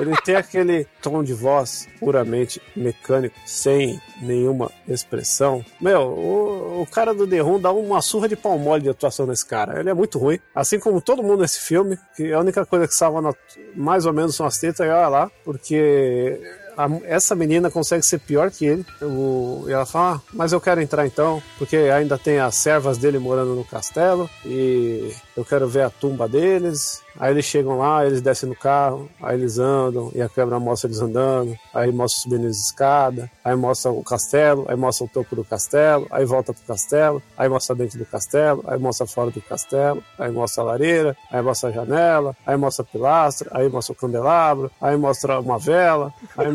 Ele tem aquele tom de voz puramente mecânico, sem nenhuma expressão. Meu, o, o cara do The Room dá uma surra de pau mole de atuação nesse cara. Ele é muito ruim. Assim como todo mundo nesse filme, que a única coisa que salva na- mais ou menos são as tetas e olha lá, porque a- essa menina consegue ser pior que ele. O- e ela fala, ah, mas eu quero entrar então, porque ainda tem as servas dele morando no castelo e eu quero ver a tumba deles. Aí eles chegam lá, eles descem no carro, aí eles andam, e a câmera mostra eles andando, aí mostra subindo as escadas, aí mostra o castelo, aí mostra o topo do castelo, aí volta pro castelo, aí mostra dentro do castelo, aí mostra fora do castelo, aí mostra a lareira, aí mostra a janela, aí mostra a pilastra, aí mostra o candelabro, aí mostra uma vela, aí,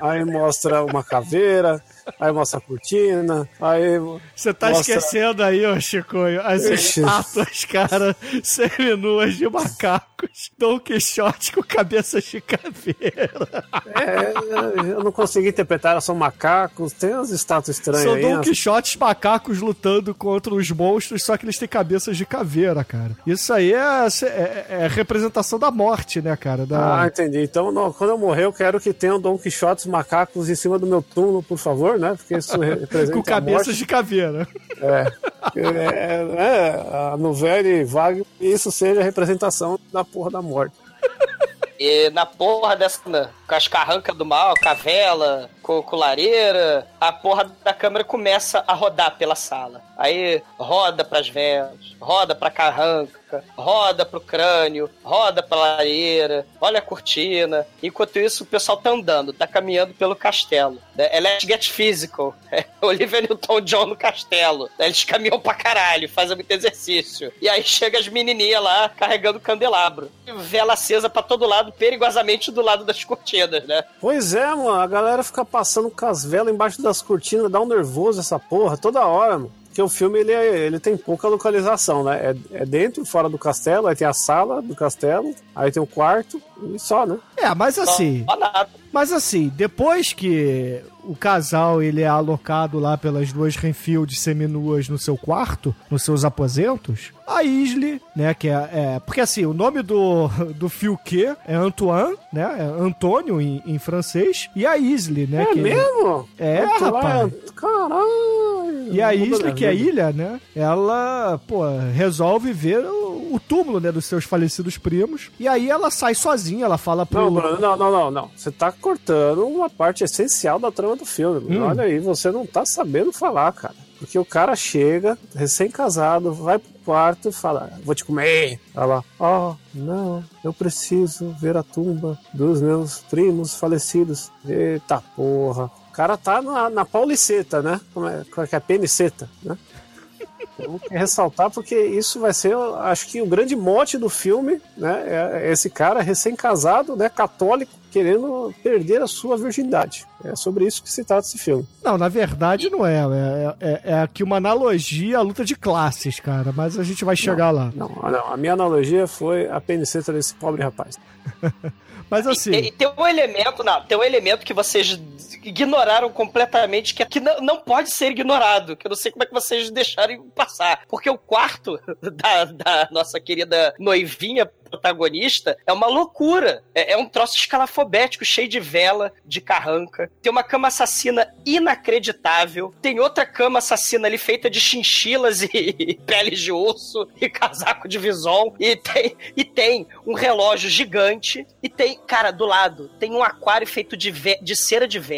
aí mostra uma caveira, aí mostra a cortina, aí Você tá mostra- esquecendo aí, ô Chicoio, as estátuas, cara, seminuas de macacos. Dom Quixote com cabeças de caveira. É, eu não consegui interpretar, elas são macacos, tem umas estátuas estranhas São aí. Dom Quixotes macacos lutando contra os monstros, só que eles têm cabeças de caveira, cara. Isso aí é, é, é representação da morte, né, cara? Da... Ah, entendi. Então, não, quando eu morrer, eu quero que tenham Dom Quixotes macacos em cima do meu túmulo, por favor, né? Porque isso representa com a cabeças morte. de caveira. É, é, é, a novela e vague, isso seja a representação da porra da morte. E na porra dessa. Né, Com as carrancas do mal, com a vela, com, com lareira, a porra da câmera começa a rodar pela sala. Aí roda pras velas, roda pra carranca, roda pro crânio, roda pra lareira, olha a cortina. Enquanto isso, o pessoal tá andando, tá caminhando pelo castelo. É Let's Get Physical. É Olivia Newton-John no castelo. Eles caminham pra caralho, fazem muito exercício. E aí chega as menininhas lá carregando candelabro. Vela acesa pra todo lado, perigosamente do lado das cortinas, né? Pois é, mano, a galera fica passando com as velas embaixo das cortinas, dá um nervoso essa porra toda hora, mano. Porque o filme ele, é- ele tem pouca localização, né? É, é dentro, fora do castelo, aí tem a sala do castelo, aí tem o quarto e só, né? É, mas assim, Só nada. Mas assim, depois que o casal ele é alocado lá pelas duas Renfield seminuas no seu quarto, nos seus aposentos, a Isley, né, que é, é- porque assim, o nome do, do Filquet é Antoine, né, é Antônio em, em francês, e a Isley, né, É que mesmo? É, Eu tô lá, rapaz. Caralho! E a minha que é ilha, né? Ela, pô, resolve ver o, o túmulo, né, dos seus falecidos primos. E aí ela sai sozinha, ela fala pro. Não, não, não, não, não. Você tá cortando uma parte essencial da trama do filme. Hum. Olha aí, você não tá sabendo falar, cara. Porque o cara chega, recém-casado, vai pro quarto e fala: Vou te comer. Ela lá, ó, não, eu preciso ver a tumba dos meus primos falecidos. Eita porra. O cara tá na, na pauliceta, né? Como é, como é que é? Peniceta, né? Temos que ressaltar porque isso vai ser, acho que o grande mote do filme, né? É esse cara recém-casado, né? Católico, querendo perder a sua virgindade. É sobre isso que se trata esse filme. Não, na verdade não é. É, é, é aqui uma analogia à luta de classes, cara. Mas a gente vai chegar lá. Não, não, a minha analogia foi a peniceta desse pobre rapaz. Mas assim. E, e tem um elemento, não, tem um elemento que vocês ignoraram completamente, que, que não, não pode ser ignorado, que eu não sei como é que vocês deixaram passar. Porque o quarto da, da nossa querida noivinha protagonista é uma loucura. É, é um troço escalafobético, cheio de vela, de carranca. Tem uma cama assassina inacreditável. Tem outra cama assassina ali feita de chinchilas e, peles de osso e casaco de vison. E tem, e tem um relógio gigante. E tem, cara, do lado, tem um aquário feito de, de cera de vela,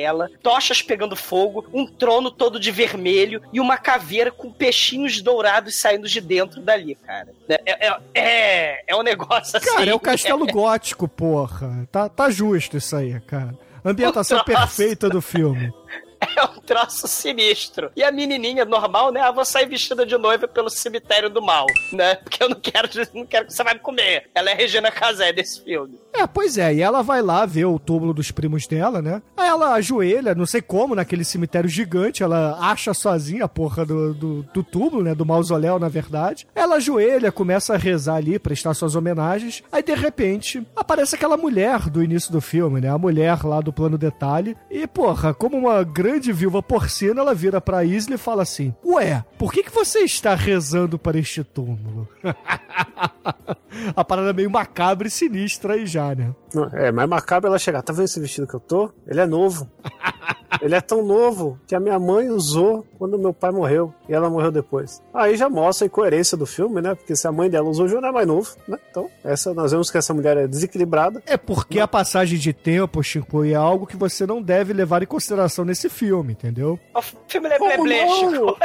tochas pegando fogo, um trono todo de vermelho e uma caveira com peixinhos dourados saindo de dentro dali, cara. É, é, é, é um negócio assim. Cara, é o castelo gótico, porra. Tá, tá justo isso aí, cara. Ambientação perfeita do filme. É um troço sinistro. E a menininha normal, né? Ah, vou sair vestida de noiva pelo cemitério do mal, né? Porque eu não quero, não quero que você vai me comer. Ela é Regina Casé desse filme. É, pois é, e ela vai lá ver o túmulo dos primos dela, né? Aí ela ajoelha, não sei como, naquele cemitério gigante, ela acha sozinha a porra do, do, do túmulo, né? Do mausoléu, na verdade. Ela ajoelha, começa a rezar ali, prestar suas homenagens. Aí, de repente, aparece aquela mulher do início do filme, né? A mulher lá do plano detalhe. E, porra, como uma grande grande viúva porcina, ela vira pra Isla e fala assim: Ué, por que, que você está rezando para este túmulo? a parada é meio macabra e sinistra aí já, né? É, mas macabro ela chegar. Tá vendo esse vestido que eu tô? Ele é novo. Ele é tão novo que a minha mãe usou quando meu pai morreu. E ela morreu depois. Aí já mostra a incoerência do filme, né? Porque se a mãe dela usou, já não é mais novo, né? Então, essa, nós vemos que essa mulher é desequilibrada. É porque a passagem de tempo, Chico, é algo que você não deve levar em consideração nesse filme, entendeu? O filme é Como não? Chico.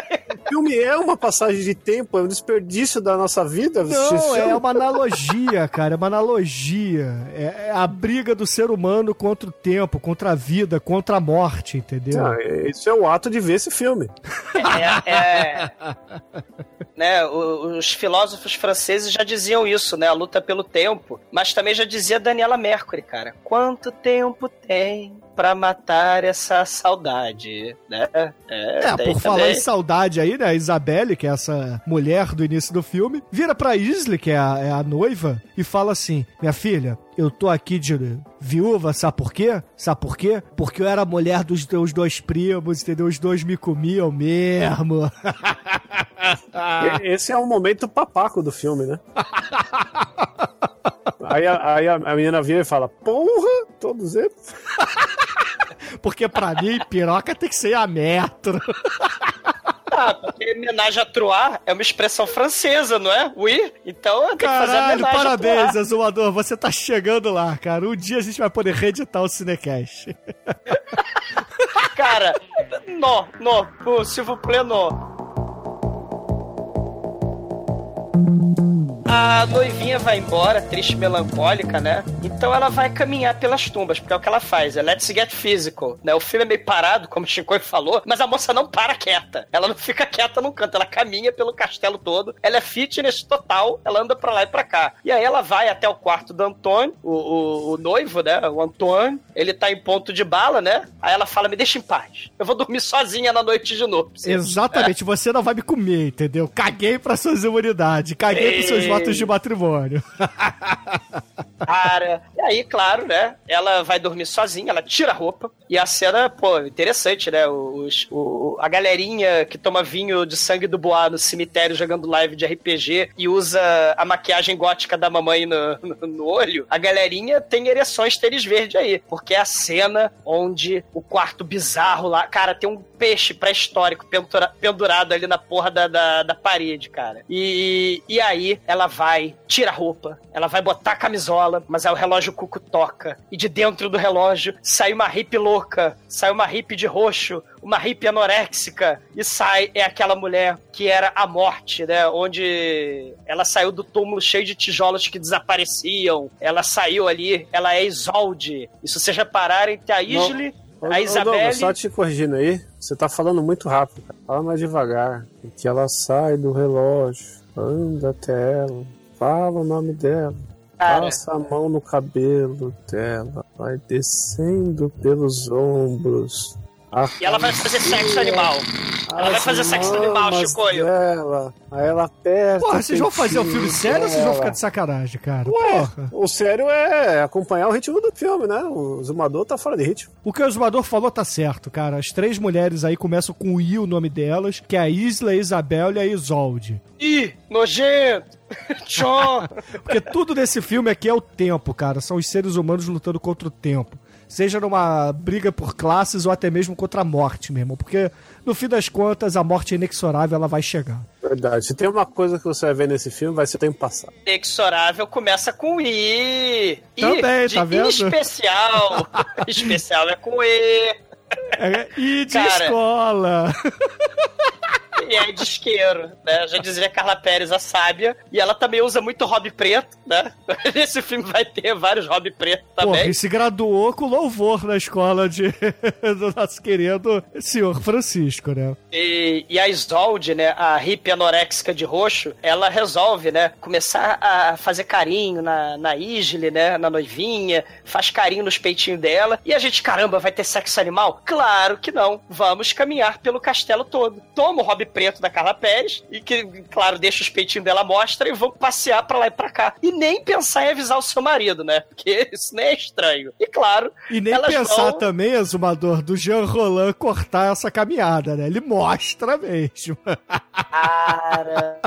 O filme é uma passagem de tempo, é um desperdício da nossa vida. Não, é uma analogia, cara, é uma analogia. É, é a briga do ser humano contra o tempo, contra a vida, contra a morte, entendeu? Ah, isso é o ato de ver esse filme. É, é- né, os filósofos franceses já diziam isso, né? A luta pelo tempo. Mas também já dizia Daniela Mercury, cara. Quanto tempo tem pra matar essa saudade, né? É, É, por falar também. em saudade aí, né? A Isabelle, que é essa mulher do início do filme, vira pra Isley, que é a, é a noiva, e fala assim: Minha filha, eu tô aqui de viúva, sabe por quê? Sabe por quê? Porque eu era a mulher dos teus dois primos, entendeu? Os dois me comiam mesmo. Esse é o momento papaco do filme, né? Aí, a, aí a, a menina vira e fala: Porra, todos eles. Porque pra mim, piroca tem que ser a metro. Ah, porque homenagem a Troar é uma expressão francesa, não é? Oui? Então tem que fazer Caralho, homenagem parabéns, a Troar. Azumador. Você tá chegando lá, cara. Um dia a gente vai poder reeditar o Cinecast. Cara, não, não, pô, s'il vous plaît, não. A noivinha vai embora, triste, melancólica, né? Então ela vai caminhar pelas tumbas, porque é o que ela faz, é let's get physical, né? O filme é meio parado, como o Chico falou, mas a moça não para quieta. Ela não fica quieta num canto, ela caminha pelo castelo todo, ela é fitness total, ela anda pra lá e pra cá. E aí ela vai até o quarto do Antônio, o, o, o noivo, né? O Antônio, ele tá em ponto de bala, né? Aí ela fala, me deixa em paz. Eu vou dormir sozinha na noite de novo. Exatamente, você não vai me comer, entendeu? Caguei pra suas imunidades, caguei pros seus Ei. votos de matrimônio. Cara. E aí, claro, né? Ela vai dormir sozinha, ela tira a roupa. E a cena, pô, interessante, né? Os, o, a galerinha que toma vinho de sangue do boá no cemitério jogando live de RPG e usa a maquiagem gótica da mamãe no, no, no olho. A galerinha tem ereções tênis verde aí. Porque é a cena onde o quarto bizarro lá. Cara, tem um peixe pré-histórico pendura- pendurado ali na porra da, da, da parede, cara. E, e aí ela vai, tira a roupa, ela vai botar a camisola, mas aí o relógio cuco toca. E de dentro do relógio sai uma hippie louca, sai uma hippie de roxo, uma hippie anoréxica, e sai, é aquela mulher que era a morte, né? Onde ela saiu do túmulo cheio de tijolos que desapareciam. Ela saiu ali, ela é Isolde. E se vocês repararem, tem a Isle, Ô, a ô, Isabelle. Douglas, só te corrigindo aí, você tá falando muito rápido. cara. Fala mais devagar. Que ela sai do relógio, anda até ela, fala o nome dela. Cara. Passa a mão no cabelo dela, vai descendo pelos ombros. E ela vai fazer sexo animal. Ela vai fazer sexo animal, Chicoio. Dela, aí ela aperta. Porra, vocês vão fazer o peitinho filme sério ou vocês vão ficar de sacanagem, cara? Ué, Porra. o sério é acompanhar o ritmo do filme, né? O Zumador tá fora de ritmo. O que o Exumador falou tá certo, cara. As três mulheres aí começam com I, o nome delas, que é a Isla, a Isabel e a Isolde. Ih, nojento! Tchon! Porque tudo nesse filme aqui é o tempo, cara. São os seres humanos lutando contra o tempo. Seja numa briga por classes ou até mesmo contra a morte mesmo. Porque, no fim das contas, a morte é inexorável, ela vai chegar. Verdade. Se tem uma coisa que você vai ver nesse filme, vai ser o tempo passado. Inexorável começa com I. I Também, de tá vendo? especial. especial é com E. É, e de Cara. escola. E é de isqueiro, né? Já dizia Carla Pérez, a sábia. E ela também usa muito hobby preto, né? Nesse filme vai ter vários hobby preto Porra, também. e se graduou com louvor na escola de, do nosso querido senhor Francisco, né? E, e a Isolde, né, a hippie anoréxica de roxo, ela resolve, né, começar a fazer carinho na, na Isle, né, na noivinha, faz carinho nos peitinhos dela. E a gente, caramba, vai ter sexo animal? Claro que não. Vamos caminhar pelo castelo todo. Toma o hobby preto da Carla Pérez e que, claro, deixa os peitinhos dela mostra e vão passear pra lá e pra cá. E nem pensar em avisar o seu marido, né? Porque isso nem é estranho. E claro. E nem pensar vão... também, Exumador, do Jean Roland cortar essa caminhada, né? Ele mostra mesmo. Cara,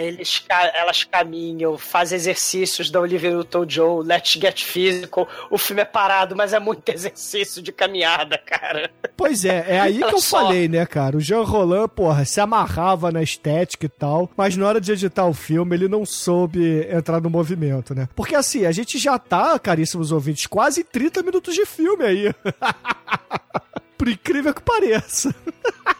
eles, elas caminham, fazem exercícios da Olivia Newton-John, Let's Get Physical. O filme é parado, mas é muito exercício de caminhada, cara. Pois é, é aí que eu só... falei, né, cara? O Jean Roland, porra, se amarrava na estética e tal, mas na hora de editar o filme, ele não soube entrar no movimento, né? Porque assim, a gente já tá, caríssimos ouvintes, quase 30 minutos de filme aí. Por incrível que pareça.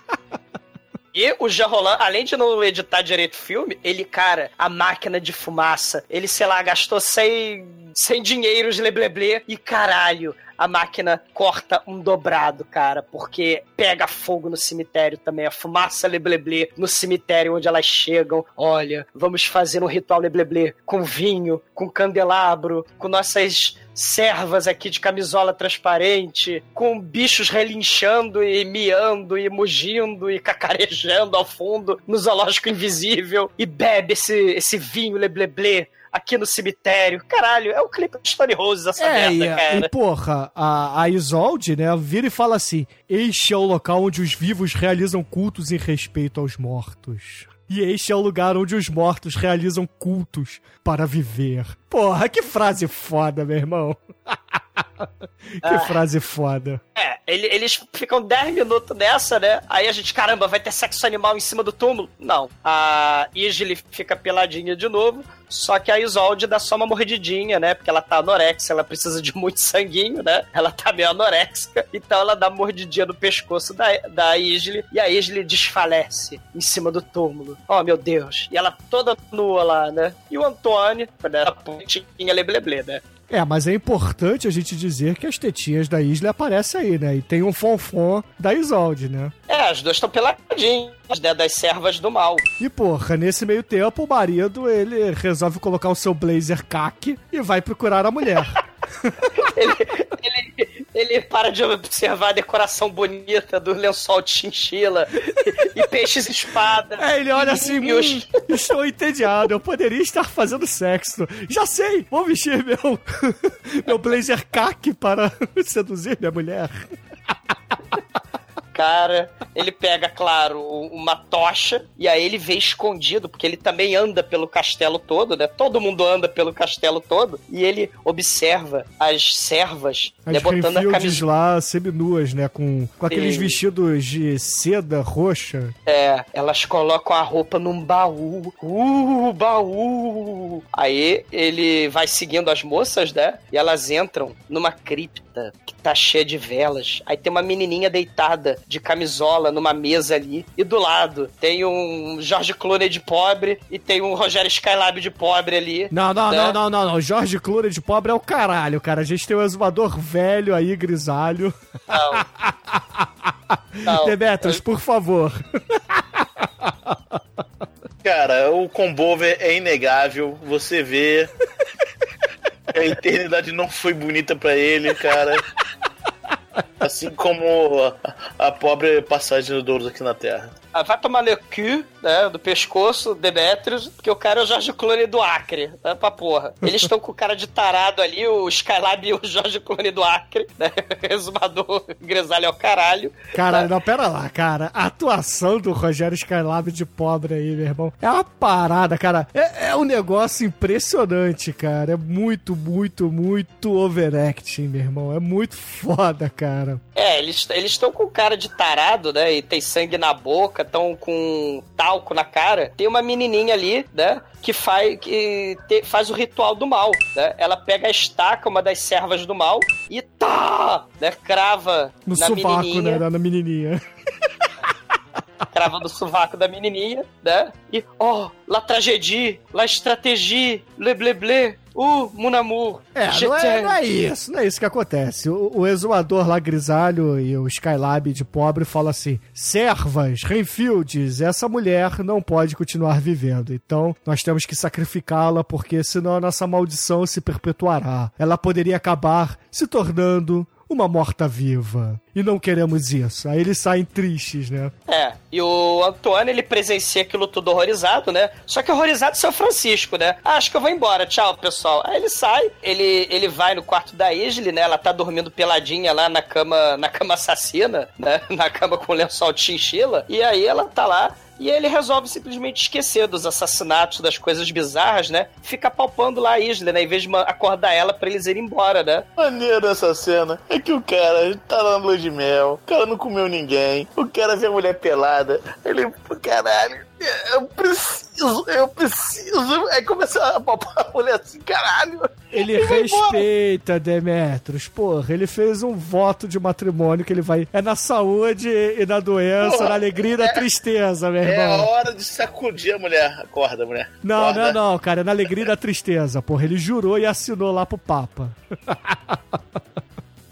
E o Jean Roland, além de não editar direito o filme, ele, cara, a máquina de fumaça, ele, sei lá, gastou 100, 100 dinheiros lebleble e caralho, a máquina corta um dobrado, cara, porque pega fogo no cemitério também, a fumaça lebleble no cemitério onde elas chegam. Olha, vamos fazer um ritual lebleble com vinho, com candelabro, com nossas servas aqui de camisola transparente, com bichos relinchando e miando e mugindo e cacarejando ao fundo no zoológico invisível. E bebe esse, esse vinho lebleble aqui no cemitério. Caralho, é o clipe de Stone Roses essa é, merda, cara. E porra, a, a Isolde, né, vira e fala assim: Este é o local onde os vivos realizam cultos em respeito aos mortos. E este é o lugar onde os mortos realizam cultos para viver. Porra, que frase foda, meu irmão. que ah. frase foda. É, eles ficam 10 minutos nessa, né? Aí a gente, caramba, vai ter sexo animal em cima do túmulo? Não. A Isle fica peladinha de novo, só que a Isolde dá só uma mordidinha, né? Porque ela tá anorexa, ela precisa de muito sanguinho, né? Ela tá meio anorexica, então ela dá uma mordidinha no pescoço da, da Isle e a Isle desfalece em cima do túmulo. Oh, meu Deus. E ela toda nua lá, né? E o Antônio, né? A pontinha lebleble, né? É, mas é importante a gente dizer que as tetinhas da Isla aparecem aí, né? E tem um fonfon da Isolde, né? É, as duas estão peladinhas, né? Das servas do mal. E, porra, nesse meio tempo, o marido, ele resolve colocar o seu blazer caque e vai procurar a mulher. ele, ele, ele para de observar a decoração bonita do lençol de chinchila e, e peixes espada. É, ele olha assim, hum, estou entediado, eu poderia estar fazendo sexo. Já sei, vou vestir meu, meu blazer caque para seduzir minha mulher cara. Ele pega, claro, uma tocha e aí ele vê escondido, porque ele também anda pelo castelo todo, né? Todo mundo anda pelo castelo todo e ele observa as servas, as né, botando a camisa lá seminuas, né, com, com aqueles e... vestidos de seda roxa. É, elas colocam a roupa num baú. Uh, baú. Aí ele vai seguindo as moças, né? E elas entram numa cripta que tá cheia de velas. Aí tem uma menininha deitada de camisola numa mesa ali. E do lado tem um Jorge Clooney de pobre e tem um Rogério Skylab de pobre ali. Não, não, né? não, não, não, não. Jorge Clooney de pobre é o caralho, cara. A gente tem um exumador velho aí, grisalho. Não. não. Demetrius, por favor. Cara, o combover é inegável. Você vê. A eternidade não foi bonita para ele, cara. Assim como a, a pobre passagem do Douros aqui na Terra. Ah, vai tomar no cu, né, do pescoço, Demetrius, porque o cara é o Jorge Clooney do Acre, né, pra porra. Eles estão com o cara de tarado ali, o Skylab e o Jorge Clooney do Acre, né, resumador, grisalho ao caralho. Caralho, não, pera lá, cara. A atuação do Rogério Skylab de pobre aí, meu irmão, é uma parada, cara. É, é um negócio impressionante, cara. É muito, muito, muito overacting, meu irmão. É muito foda, cara. É, eles estão com o cara de tarado, né, e tem sangue na boca, boca, tão com talco na cara, tem uma menininha ali, né? Que faz, que te, faz o ritual do mal, né? Ela pega a estaca, uma das servas do mal, e tá! Né, crava no na sovaco, menininha. né? Na menininha. crava no sovaco da menininha, né? E, ó, oh, la tragédie, la stratégie, le ble ble, Uh, Munamu. É, não é, não é, isso, não é isso que acontece. O, o exumador lá grisalho e o Skylab de pobre falam assim: servas, Renfields, essa mulher não pode continuar vivendo. Então nós temos que sacrificá-la porque senão a nossa maldição se perpetuará. Ela poderia acabar se tornando uma morta-viva. e não queremos isso. Aí eles saem tristes, né? É, e o Antônio, ele presencia aquilo tudo horrorizado, né? Só que horrorizado São Francisco, né? Ah, acho que eu vou embora, tchau, pessoal. Aí ele sai, ele, ele vai no quarto da Isley, né? Ela tá dormindo peladinha lá na cama, na cama assassina, né? Na cama com lençol de chinchila. E aí ela tá lá e ele resolve simplesmente esquecer dos assassinatos, das coisas bizarras, né? Fica palpando lá a Isla, né? Em vez de acordar ela pra eles irem embora, né? Maneiro essa cena é que o cara tá na lua de mel, o cara não comeu ninguém, o cara vê a mulher pelada, ele, caralho, eu preciso, eu preciso. Aí começa a palpar a mulher assim, caralho. Ele respeita Demetrius, porra. Ele fez um voto de matrimônio que ele vai. É na saúde e na doença, Porra, na alegria e na tristeza, meu É a irmão. hora de sacudir a mulher. Acorda, mulher. Não, Acorda. não, não, cara. É na alegria e na tristeza, porra. Ele jurou e assinou lá pro Papa.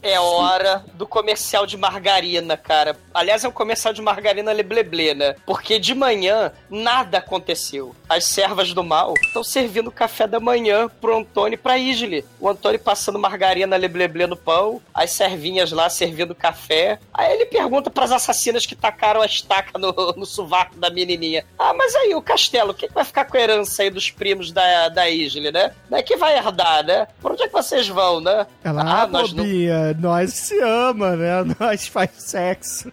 É hora do comercial de margarina, cara. Aliás, é um comercial de margarina lebleble, né? Porque de manhã nada aconteceu. As servas do mal estão servindo café da manhã pro Antônio e pra Isle. O Antônio passando margarina lebleble no pão, as servinhas lá servindo café. Aí ele pergunta pras assassinas que tacaram a estaca no, no sovaco da menininha. Ah, mas aí o castelo, o que, que vai ficar com a herança aí dos primos da, da Isle, né? Não é que vai herdar, né? Por onde é que vocês vão, né? Ela, ah, nós não- nós se ama, né? Nós faz sexo.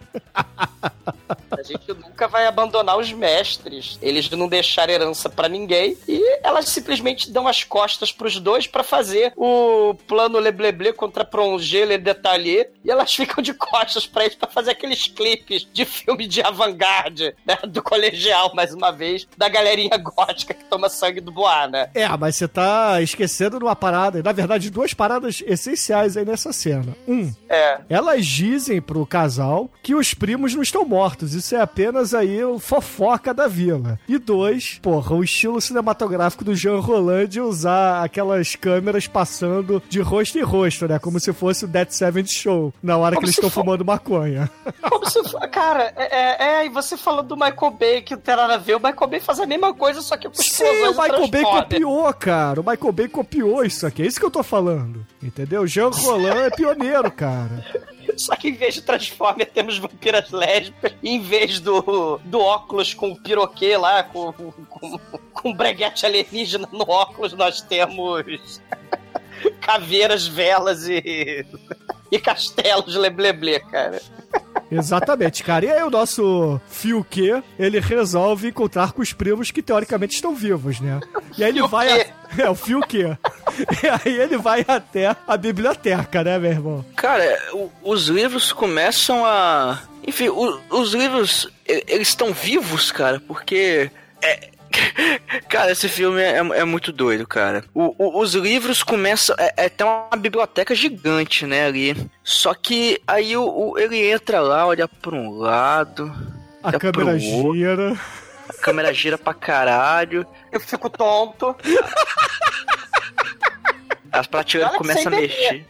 A gente nunca vai abandonar os mestres. Eles não deixaram herança pra ninguém e elas simplesmente dão as costas pros dois pra fazer o plano Lebleble contra Prongé Le Detalhe e elas ficam de costas pra eles pra fazer aqueles clipes de filme de avant-garde, né? Do colegial, mais uma vez, da galerinha gótica que toma sangue do Boá, né? É, mas você tá esquecendo de uma parada. Na verdade, duas paradas essenciais aí nessa cena. Um, É. elas dizem pro casal que os primos não estão mortos. Isso é apenas aí o fofoca da vila. E dois, porra, o estilo cinematográfico do Jean Roland de usar aquelas câmeras passando de rosto em rosto, né? Como se fosse o Dead Seventh Show, na hora Como que eles estão for- fumando maconha. Como se for- Cara, é, é, é, e você falando do Michael Bay, que não tem nada a ver, o Michael Bay faz a mesma coisa, só que com Sim, o Michael Bay copiou, cara. O Michael Bay copiou isso aqui. É isso que eu tô falando. Entendeu? Jean Roland é pioneiro, cara. Só que em vez de Transformer temos vampiras lésbicas, em vez do, do óculos com piroquê lá, com, com, com breguete alienígena no óculos, nós temos caveiras, velas e, e castelos lebleble, cara. Exatamente, cara. E aí o nosso Fiuque, ele resolve encontrar com os primos que teoricamente estão vivos, né? E aí ele Fiuque. vai... A... É, o Fiuque. E aí ele vai até a biblioteca, né, meu irmão? Cara, o- os livros começam a. Enfim, o- os livros, eles estão vivos, cara, porque. É... Cara, esse filme é, é muito doido, cara. O- o- os livros começam. É, é até uma biblioteca gigante, né, ali. Só que aí o, o- ele entra lá, olha pra um lado. A olha câmera pro outro, gira. A câmera gira pra caralho. Eu fico tonto. As prateleiras começam a mexer.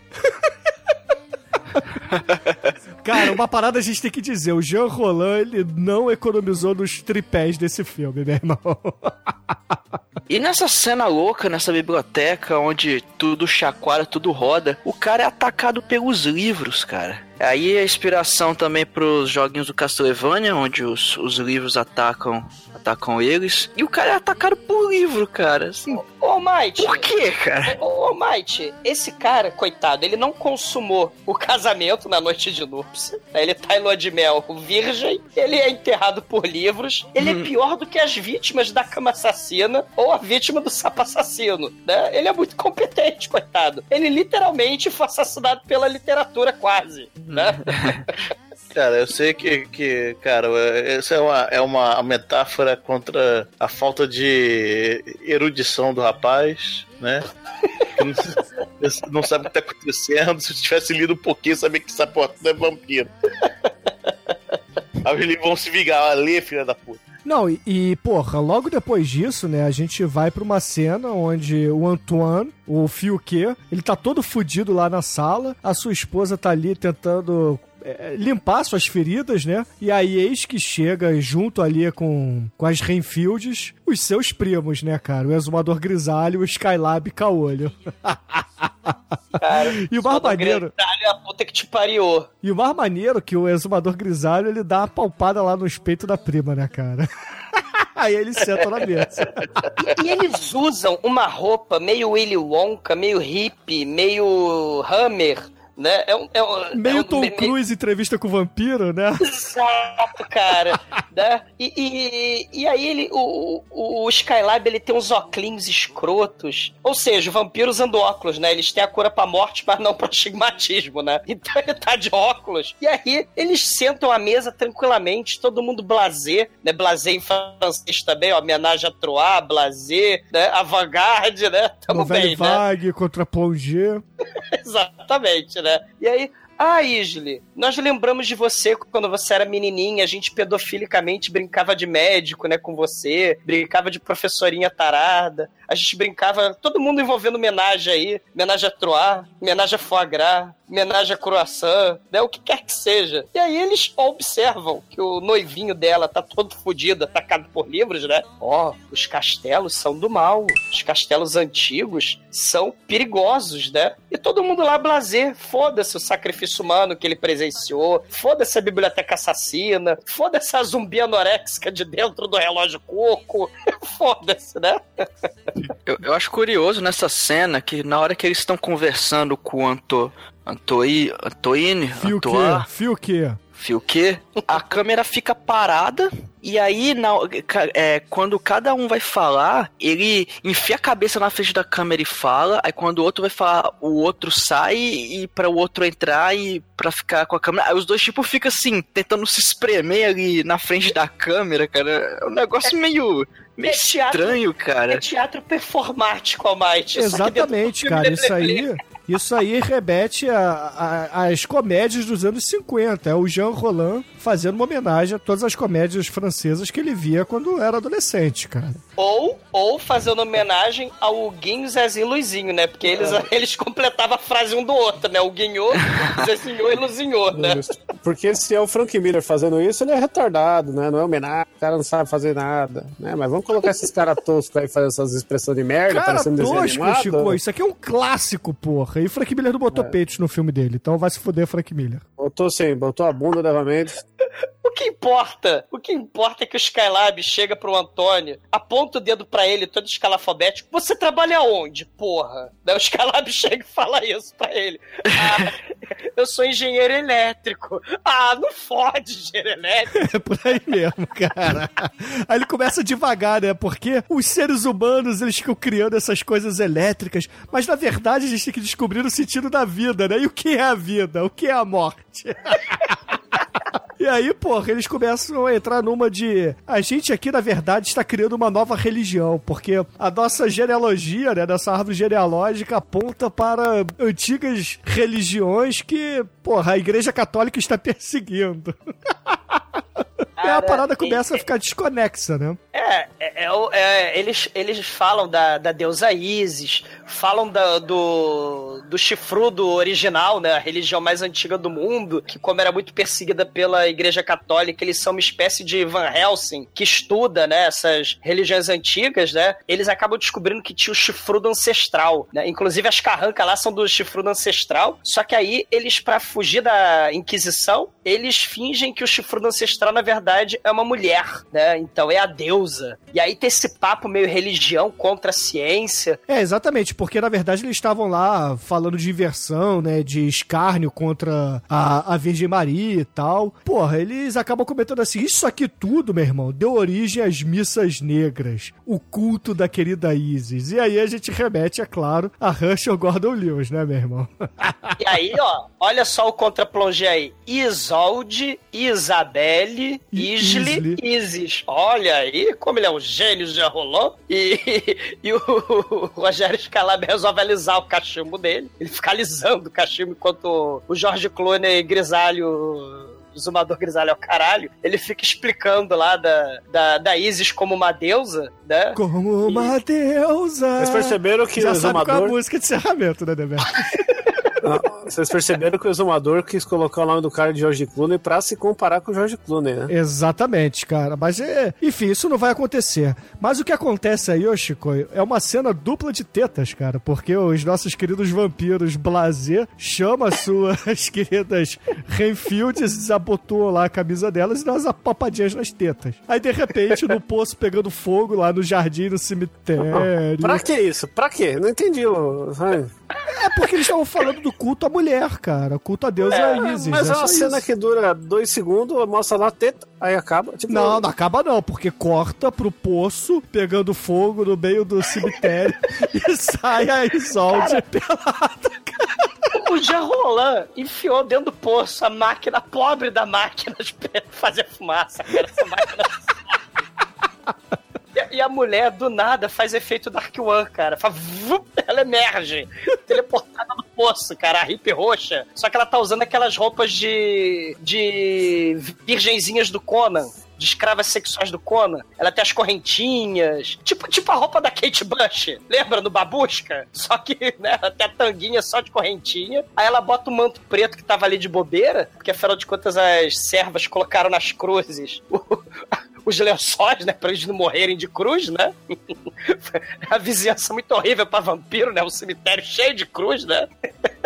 Cara, uma parada a gente tem que dizer. O Jean Roland, ele não economizou nos tripés desse filme, meu irmão. E nessa cena louca, nessa biblioteca, onde tudo chacoalha, tudo roda, o cara é atacado pelos livros, cara. Aí a inspiração também pros joguinhos do Castlevania, onde os, os livros atacam atacam eles. E o cara é atacado por livro, cara. Assim, Ô, Might. por quê, cara? Ô, Might, esse cara, coitado, ele não consumou o casamento na noite de núpcia. Ele tá em lua de mel virgem, ele é enterrado por livros. Ele é pior do que as vítimas da cama assassina ou a vítima do sapo assassino, né? Ele é muito competente, coitado. Ele literalmente foi assassinado pela literatura quase, né? Cara, eu sei que, que cara, essa é uma, é uma metáfora contra a falta de erudição do rapaz, né? Não, sabe o que tá acontecendo. Se tivesse lido um pouquinho, sabia que essa porta não é vampiro. Aí eles vão se vingar. Ali, filha da puta. Não, e, e, porra, logo depois disso, né, a gente vai pra uma cena onde o Antoine, o Fiuque, ele tá todo fudido lá na sala, a sua esposa tá ali tentando limpar suas feridas, né? E aí eis que chega junto ali com, com as Renfields, os seus primos, né, cara? O Exumador Grisalho e o Skylab Caolho. Cara, E o mais maneiro, é a puta que te pariu. e o mais maneiro que o exumador grisalho, ele dá uma palpada lá no peito da prima, né, cara? Aí eles sentam na mesa. E, e eles usam uma roupa meio Willy Wonka, meio hippie, meio Hammer, né? É um, é um, Meio é um- Tom Cruise entrevista com o vampiro, né? Exato, cara. né? E, e, e aí ele, o, o, Skylab ele tem uns óculos escrotos. Ou seja, o vampiro usando óculos, né? Eles têm a cura pra morte, mas não pra estigmatismo, né? Então ele tá de óculos. E aí eles sentam à mesa tranquilamente, todo mundo blazer, né? Blazer em francês também, ó. Homenagem a Troyes, blazer, né? Avant-garde, né? Tamo Novelle bem, né? Vague contra Plongé. Exatamente, né? E aí, ah, Isli, nós lembramos de você quando você era menininha, a gente pedofilicamente brincava de médico, né, com você, brincava de professorinha tarada, a gente brincava, todo mundo envolvendo homenagem aí, homenagem a Troyes, homenagem a Foie Gras, homenagem a Croissant, né, o que quer que seja. E aí eles observam que o noivinho dela tá todo fodido, atacado por livros, né? Ó, os castelos são do mal, os castelos antigos são perigosos, né? E todo mundo lá blazer, foda-se o sacrifício humano que ele presenciou, foda-se a biblioteca assassina, foda-se a zumbi anoréxica de dentro do relógio coco, foda-se, né? Eu, eu acho curioso nessa cena que na hora que eles estão conversando com o Anto, Antoi, Antoine, Fio? Antoine, Fio o quê? Fio quê? A câmera fica parada e aí na, é, quando cada um vai falar, ele enfia a cabeça na frente da câmera e fala. Aí quando o outro vai falar, o outro sai e para o outro entrar e pra ficar com a câmera. Aí os dois tipo ficam assim tentando se espremer ali na frente da câmera, cara. É um negócio meio meio É teatro- estranho, É cara. teatro performático, Almighty. Exatamente, cara. de Isso aí, isso aí remete a- a- às comédias dos anos 50. É o Jean Roland fazendo uma homenagem a todas as comédias francesas que ele via quando era adolescente, cara. Ou, ou fazendo homenagem ao Guinho, Zezinho e Luizinho, né? Porque eles, eles completavam a frase um do outro, né? O Guinho, Zezinho e Luzinho, né? Isso. Porque se é o Frank Miller fazendo isso, ele é retardado, né? Não é homenagem, o cara não sabe fazer nada, né? Mas vamos colocar esses caras toscos aí fazendo essas expressões de merda, Cara, parecendo desenho tosco, animado. Chico. Isso aqui é um clássico, porra. E Frank Miller não botou É. peitos no filme dele. Então vai se fuder, Frank Miller. Botou sim, botou a bunda novamente. Que importa? O que importa é que o Skylab chega pro Antônio, aponta o dedo pra ele, todo escalafobético. Você trabalha onde, porra? Daí o Skylab chega e fala isso pra ele. Ah, eu sou engenheiro elétrico. Ah, não fode, engenheiro elétrico. É por aí mesmo, cara. Aí ele começa devagar, né? Porque os seres humanos, eles ficam criando essas coisas elétricas, mas na verdade a gente tem que descobrir o sentido da vida, né? E o que é a vida? O que é a morte? E aí, porra, eles começam a entrar numa de. A gente aqui, na verdade, está criando uma nova religião, porque a nossa genealogia, né, dessa árvore genealógica, aponta para antigas religiões que, porra, a Igreja Católica está perseguindo. A Cara, parada começa e- a ficar desconexa, né? É, é, é é, eles, eles falam da, da deusa Isis, falam da- do, do chifrudo original, né? A religião mais antiga do mundo, que como era muito perseguida pela Igreja Católica, eles são uma espécie de Van Helsing, que estuda, né, essas religiões antigas, né? Eles acabam descobrindo que tinha o chifrudo ancestral, né? Inclusive as carrancas lá são do chifrudo ancestral, só que aí eles, pra fugir da Inquisição, eles fingem que o chifrudo ancestral, na verdade, é uma mulher, né? Então é a deusa. E aí tem esse papo meio religião contra a ciência. É, exatamente, porque na verdade eles estavam lá falando de inversão, né, de escárnio contra a, a Virgem Maria e tal. Porra, eles acabam comentando assim, isso aqui tudo, meu irmão, deu origem às missas negras, o culto da querida Isis. E aí a gente remete, é claro, a Herschel Gordon Lewis, né, meu irmão? E aí, ó, olha só o contraplongé aí. Isolde, Isabelle, Isli, Isli. Isis. Olha aí como ele é um gênio, já rolou. E, e o Rogério Scalab resolve alisar o cachimbo dele. Ele fica alisando o cachimbo enquanto o Jorge Clooney grisalho Zumador Grisalho é o caralho, ele fica explicando lá da, da, da Isis como uma deusa, né? Como uma deusa. Vocês perceberam que Já o sabe qual é a música de encerramento, né, Deber? Ah, Vocês perceberam que o exumador quis colocar o nome do cara de George Clooney pra se comparar com o George Clooney, né? Exatamente, cara. Mas é. Enfim, isso não vai acontecer. Mas o que acontece aí, ô Chico, é uma cena dupla de tetas, cara. Porque os nossos queridos vampiros Blazer chamam as suas queridas Renfields, desabotoam lá a camisa delas e dão umas papadinhas nas tetas. Aí, de repente, no poço pegando fogo lá no jardim, no cemitério. Pra que isso? Pra quê? Não entendi. sabe? É porque eles estavam falando do culto à mulher, cara. O culto a Deus é, a Isis. Mas é só uma cena isso. que dura dois segundos, mostra lá a teta, aí acaba. Tipo, Não, não acaba não, porque corta pro poço, pegando fogo no meio do cemitério e sai a Isolde pelada. O Jean Roland enfiou dentro do poço a máquina pobre da máquina de fazer fumaça, cara. Essa máquina. E- a mulher, do nada, faz efeito Dark One, cara. Ela emerge. Teleportada no poço, cara. A hippie roxa. Só que ela tá usando aquelas roupas de. de. virgenzinhas do Conan. De escravas sexuais do Conan. Ela tem as correntinhas. Tipo, tipo a roupa da Kate Bush. Lembra no Babusca? Só que, né, tem a tanguinha só de correntinha. Aí ela bota o manto preto que tava ali de bobeira. Porque afinal de contas as servas colocaram nas cruzes. o- os lençóis, né? Pra eles não morrerem de cruz, né? a vizinhança muito horrível pra vampiro, né? Um cemitério cheio de cruz, né?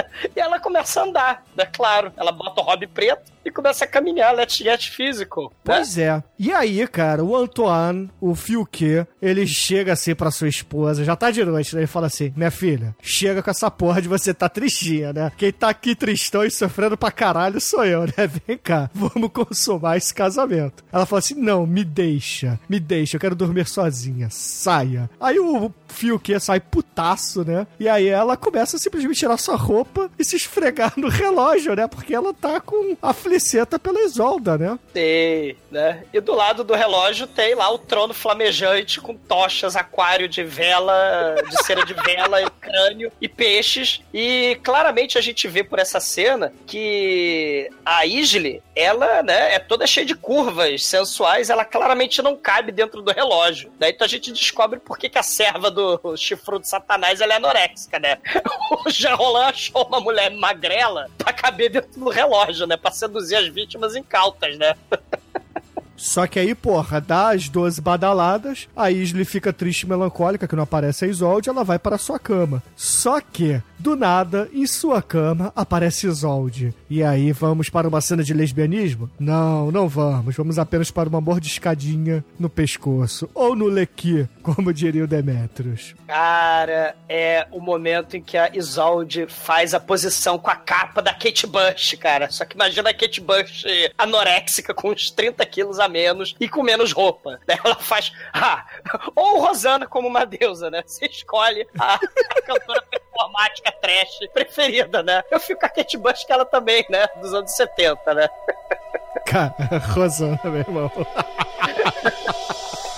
e ela começa a andar, né? Claro. Ela bota o hobby preto e começa a caminhar, let's get physical. Né? Pois é. E aí, cara, o Antoine, o Fiuque, ele chega assim pra sua esposa, já tá de noite, né? Ele fala assim: Minha filha, chega com essa porra de você tá tristinha, né? Quem tá aqui tristão e sofrendo pra caralho sou eu, né? Vem cá, vamos consumar esse casamento. Ela fala assim: Não, me deixa, me deixa, eu quero dormir sozinha, saia. Aí o Fiuque sai putaço, né? E aí ela começa a simplesmente tirar sua roupa e se esfregar no relógio, né? Porque ela tá com a fliceta pela Isolda, né? Tem, né? E do lado do relógio tem lá o trono flamejante com tochas, aquário de vela, de cera de vela, e crânio e peixes. E claramente a gente vê por essa cena que a Isle, ela, né, é toda cheia de curvas sensuais, ela claramente não cabe dentro do relógio. Né? Então a gente descobre por que, que a serva do chifrudo satanás ela é anoréxica, né? O Jean Roland achou uma mulher magrela pra caber dentro do relógio, né? Pra seduzir as vítimas incautas, né? Só que aí, porra, dá as 12 badaladas, a Isley fica triste e melancólica que não aparece a Isolde, ela vai para sua cama. Só que, do nada, em sua cama aparece Isolde. E aí, vamos para uma cena de lesbianismo? Não, não vamos. Vamos apenas para uma mordiscadinha no pescoço. Ou no lequi, como diria o Demetrius. Cara, é o momento em que a Isolde faz a posição com a capa da Kate Bush, cara. Só que imagina a Kate Bush anoréxica com uns 30 quilos a menos e com menos roupa. Daí ela faz. Ah, ou Rosana como uma deusa, né? Você escolhe a, a cantora performática trash preferida, né? Eu fico com a Kate Bush, que ela também, né? Dos anos 70, né? Cara, Rosana, meu irmão.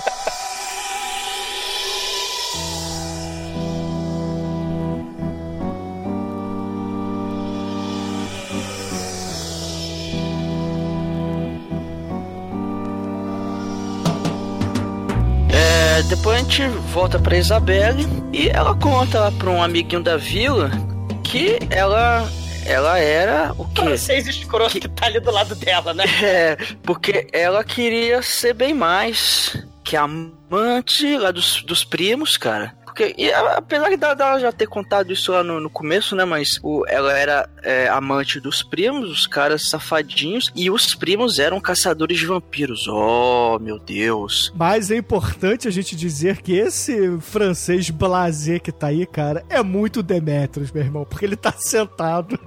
depois a gente volta pra Isabelle e ela conta pra um amiguinho da vila que ela ela era o quê? Francês escroto que tá ali do lado dela, né? É, porque ela queria ser bem mais que amante lá dos, dos primos, cara. Porque, e ela- apesar dela já ter contado isso lá no, no começo, né? Mas o, ela era é, amante dos primos, os caras safadinhos, e os primos eram caçadores de vampiros. Oh, meu Deus. Mas é importante a gente dizer que esse francês blasé que tá aí, cara, é muito Demetrius, meu irmão, porque ele tá sentado.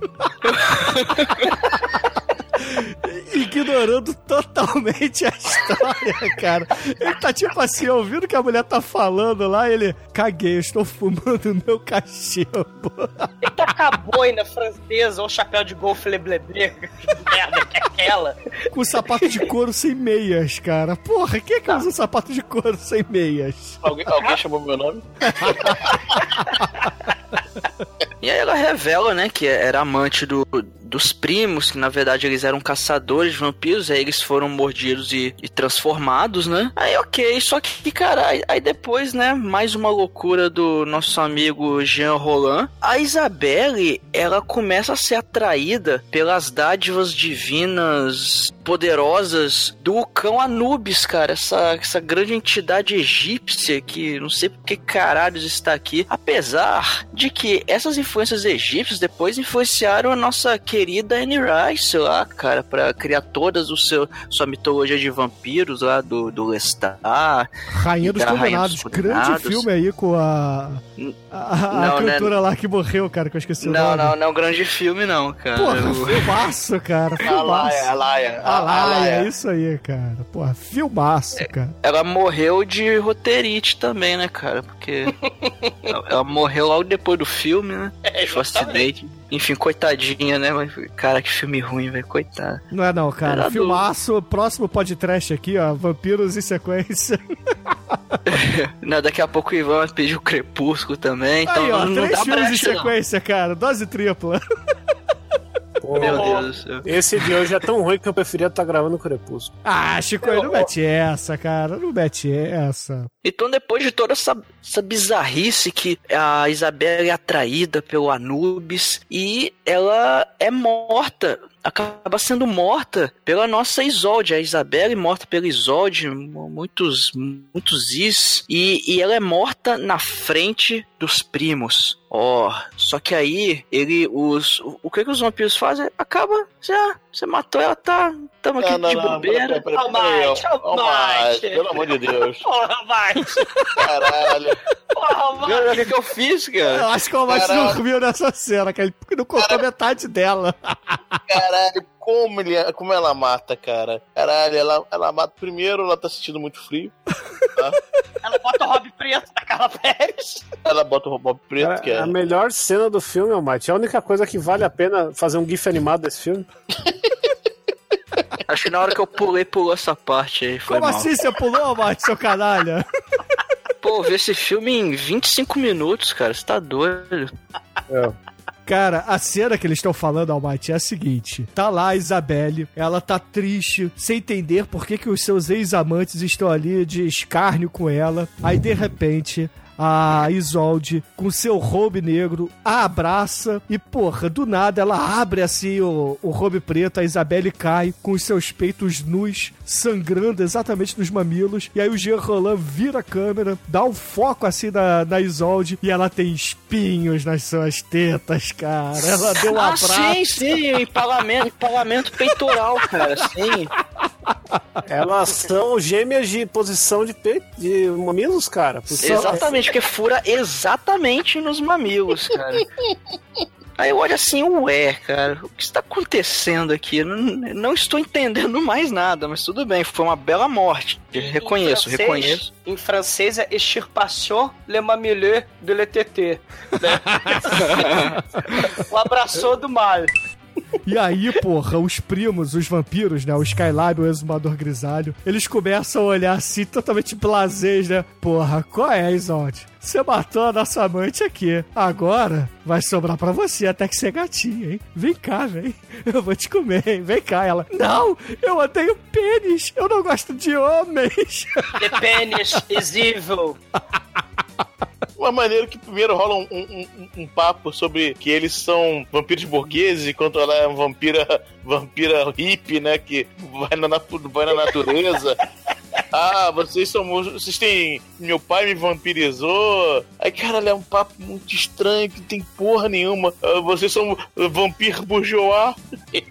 Ignorando totalmente a história, cara. Ele tá tipo assim, ouvindo o que a mulher tá falando lá, ele. Caguei, eu estou fumando meu cachimbo. Ele tá com a boina francesa ou chapéu de golfe lebleble, que merda que é aquela. Com sapato de couro sem meias, cara. Porra, quem é que usa sapato de couro sem meias? Alguém, alguém chamou meu nome? E aí ela revela, né, que era amante do, dos primos, que na verdade eles eram caçadores de vampiros, aí eles foram mordidos e, e transformados, né? Aí ok, só que, cara, aí, depois, né, mais uma loucura do nosso amigo Jean Roland. A Isabelle, ela começa a ser atraída pelas dádivas divinas poderosas do cão Anubis, cara. Essa, essa grande entidade egípcia que não sei por que caralhos está aqui. Apesar de que essas influências egípcias depois influenciaram a nossa querida Anne Rice lá, cara, para criar todas o seu sua mitologia de vampiros lá do, do Lestat. Rainha dos Rainha Condenados. dos Grande Condenados. filme aí com a. A, a Não, né? cantora lá que morreu, cara, que eu esqueci o Não, nome. não, não é um grande filme, não, cara. Porra, Eu- filmaço, cara. A Laia, Filmaço. a Laia. A Laia, é isso aí, cara. Porra, filmaço, É. cara. Ela morreu de roteirite também, né, cara? Porque ela ela morreu logo depois do filme, né? É, Foi um acidente. Enfim, coitadinha, né? Mas, cara, que filme ruim, velho. Coitado. Não é não, cara. Era Filmaço, próximo podcast aqui, ó. Vampiros em sequência. Não, daqui a pouco o Ivan vai pedir o Crepúsculo também. Então aí, ó, não três dá filmes em brecha, não. sequência, cara. Dose tripla. Pô, Meu Deus do céu. Esse de hoje é tão ruim que eu preferia estar gravando o Crepúsculo. Ah, Chico, aí não mete essa, cara. Não mete essa. Então, depois de toda essa, essa bizarrice que a Isabela é atraída pelo Anubis e ela é morta, acaba sendo morta pela nossa Isolde. A Isabela é morta pela Isolde, mu- muitos, muitos is, e, e ela é morta na frente dos primos. Ó, só que aí ele, os, o, o que que os vampiros fazem? Acaba, já, você matou ela, tá, tamo aqui Não, não, de não, bobeira. Almighty, ó, Almighty. Almighty, Pelo amor de Deus. Porra, vai! Caralho. Porra, vai! O que, que eu fiz, cara? Eu acho que o Almighty Caralho. dormiu nessa cena, cara. Ele não contou metade dela. Caralho, como, ele, como ela mata, cara. Caralho, ela, ela mata primeiro, ela tá sentindo muito frio. Ela bota o Rob Preto na Carla Pérez. Ela bota o robô preto, Cara, que é. A melhor cena do filme, Almighty, é a única coisa que vale a pena fazer um gif animado desse filme. Acho que na hora que eu pulei, pulou essa parte aí. Foi Como mal. assim você pulou, Almighty, seu canalha? Pô, ver esse filme em 25 minutos, cara. Você tá doido. Cara, a cena que eles estão falando, Almighty, é a seguinte: tá lá a Isabelle, ela tá triste, sem entender por que, que os seus ex-amantes estão ali de escárnio com ela. Aí, de repente. A Isolde, com seu robe negro, a abraça e, porra, do nada ela abre assim o, o robe preto, a Isabelle cai com os seus peitos nus, sangrando exatamente nos mamilos. E aí o Jean Roland vira a câmera, dá um foco assim na, na Isolde e ela tem espinhos nas suas tetas, cara. Ela deu um ah, abraço. sim, sim. Empalamento, empalamento peitoral, cara. Sim. Elas são gêmeas de posição de, pe... de mamilos, cara. Exatamente, porque fura exatamente nos mamilos, cara. Aí eu olho assim, ué, cara, o que está acontecendo aqui? Não, não estou entendendo mais nada, mas tudo bem, foi uma bela morte. Reconheço, Em francês- reconheço. Em francês é extirpation le mamileux de le tété. Né? o abraçou do mal. E aí, porra, os primos, os vampiros, né? O Skylab, o exumador grisalho, eles começam a olhar assim, totalmente blasés, né? Porra, qual é, Isolde? Você matou a nossa amante aqui. Agora vai sobrar pra você até que você é gatinha, hein? Vem cá, vem. Eu vou te comer, hein? Vem cá. Ela, não, eu odeio pênis. Eu não gosto de homens. The penis is evil. Uma maneira que primeiro rola um, um- um- papo sobre que eles são vampiros burgueses, enquanto ela é uma vampira, vampira hippie, né? Que vai na, vai na natureza. Ah, vocês são. Vocês têm. Meu pai me vampirizou. Aí, cara, é um papo muito estranho, que tem porra nenhuma. Ah, vocês são vampiro bourgeois.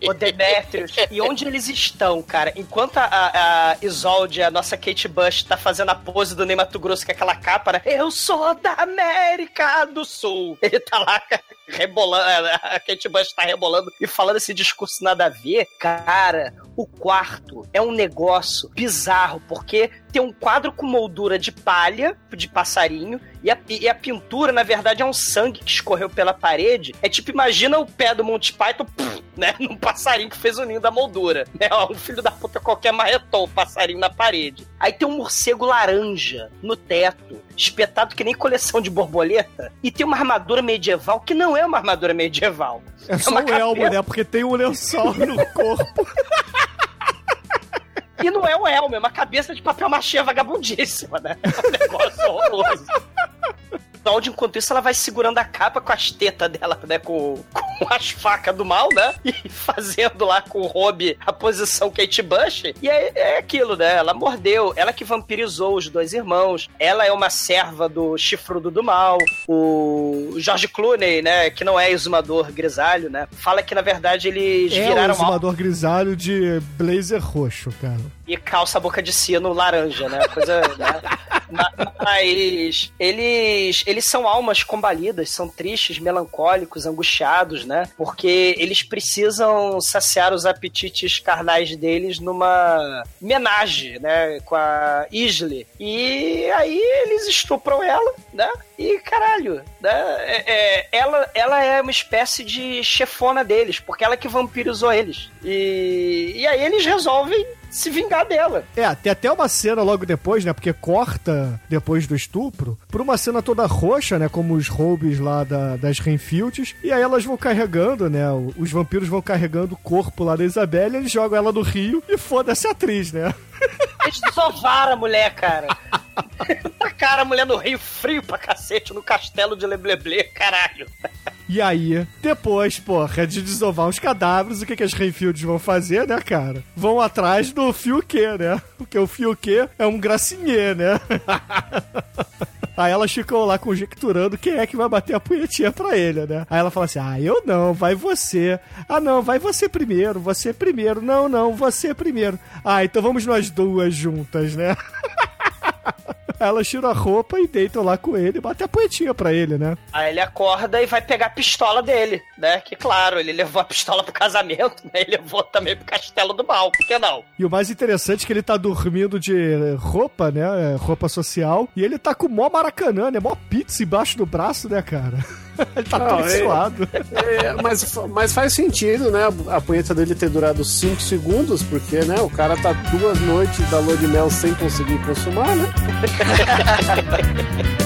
O Demetrius. E onde eles estão, cara? Enquanto a, a, Isolde, a nossa Kate Bush, tá fazendo a pose do Ney Mato Grosso com aquela capa, né? Eu sou da América do Sul. Ele tá lá rebolando, a Kate Bush tá rebolando e falando esse discurso nada a ver. Cara, o quarto é um negócio bizarro, porque tem um quadro com moldura de palha, de passarinho, e a, e a pintura, na verdade, é um sangue que escorreu pela parede. É tipo, imagina o pé do Monty Python, né? Num passarinho que fez o ninho da moldura. Né? Ó, um filho da puta qualquer marretou o passarinho na parede. Aí tem um morcego laranja no teto, espetado que nem coleção de borboleta, e tem uma armadura medieval que não é uma armadura medieval. É só uma o elmo, né? Porque tem um lençol no corpo. E não é um elmo, é uma cabeça de papel machê vagabundíssima, né? É um negócio horroroso. Enquanto isso, ela vai segurando a capa com as tetas dela, né? Com, com as facas do mal, né? E fazendo lá com o Rob a posição Kate Bush. E é, é aquilo, né? Ela mordeu, ela que vampirizou os dois irmãos. Ela é uma serva do chifrudo do mal. O George Clooney, né? Que não é exumador grisalho, né? Fala que, na verdade, eles É viraram mal exumador grisalho de blazer roxo, cara. E calça boca de sino laranja, né? Coisa, né? Ma- Mas eles, eles são almas combalidas, são tristes, melancólicos, angustiados, né? Porque eles precisam saciar os apetites carnais deles numa homenagem, né? Com a Isley. E aí eles estupram ela, né? E caralho, né? É- é- ela, ela é uma espécie de chefona deles, porque ela que vampirizou eles. E, e aí eles resolvem se vingar dela. É, tem até uma cena logo depois, né? Porque corta depois do estupro, por uma cena toda roxa, né? Como os roubos lá da- das Renfields. E aí elas vão carregando, né? Os vampiros vão carregando o corpo lá da Isabelle, eles jogam ela no rio e foda-se a atriz, né? Eles desovaram a mulher, cara. Tacaram a mulher no rio frio pra cacete, no castelo de Lebleble, caralho. E aí, depois, porra, de desovar os cadáveres, o que, que as Renfields vão fazer, né, cara? Vão atrás do Fiuquê, né? Porque o Fiuquê é um gracinhê, né? Aí elas ficam lá conjecturando quem é que vai bater a punhetinha pra ele, né? Aí ela fala assim: ah, eu não, vai você. Ah, não, vai você primeiro, você primeiro. Não, não, você primeiro. Ah, então vamos nós duas juntas, né? Aí elas tiram a roupa e deitam lá com ele e batem a punhetinha pra ele, né? Aí ele acorda e vai pegar a pistola dele, né? Que claro, ele levou a pistola pro casamento, né? Ele levou também pro castelo do mal, por que não? E o mais interessante é que ele tá dormindo de roupa, né? é, Roupa social. E ele tá com mó maracanã, né? Mó pizza embaixo do braço, né, cara? ele tá Não, todo é- suado. É, mas, mas faz sentido, né? A punheta dele ter durado 5 segundos, porque, né? O cara tá duas noites da lua de mel sem conseguir consumar, né?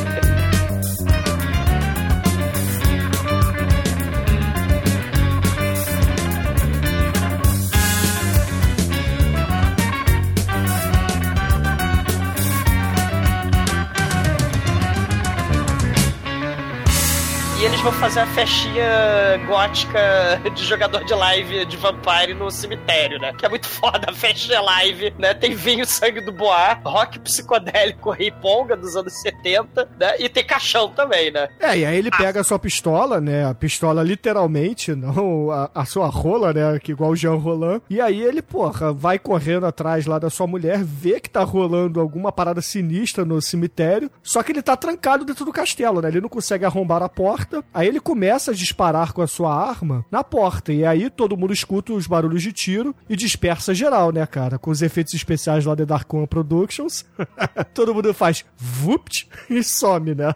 eles vão fazer a festinha gótica de jogador de live de Vampire no cemitério, né? Que é muito foda a festinha live, né? Tem vinho, sangue do boar, rock psicodélico riponga dos anos 70, né? E tem caixão também, né? É, e aí ele pega a sua pistola, né? A pistola literalmente, não a, a sua rola, né? Que igual o Jean Roland. E aí ele, porra, vai correndo atrás lá da sua mulher, vê que tá rolando alguma parada sinistra no cemitério, só que ele tá trancado dentro do castelo, né? Ele não consegue arrombar a porta. Aí ele começa a disparar com a sua arma na porta. E aí todo mundo escuta os barulhos de tiro e dispersa geral, né, cara? Com os efeitos especiais lá da Dark One Productions. todo mundo faz vupt e some, né?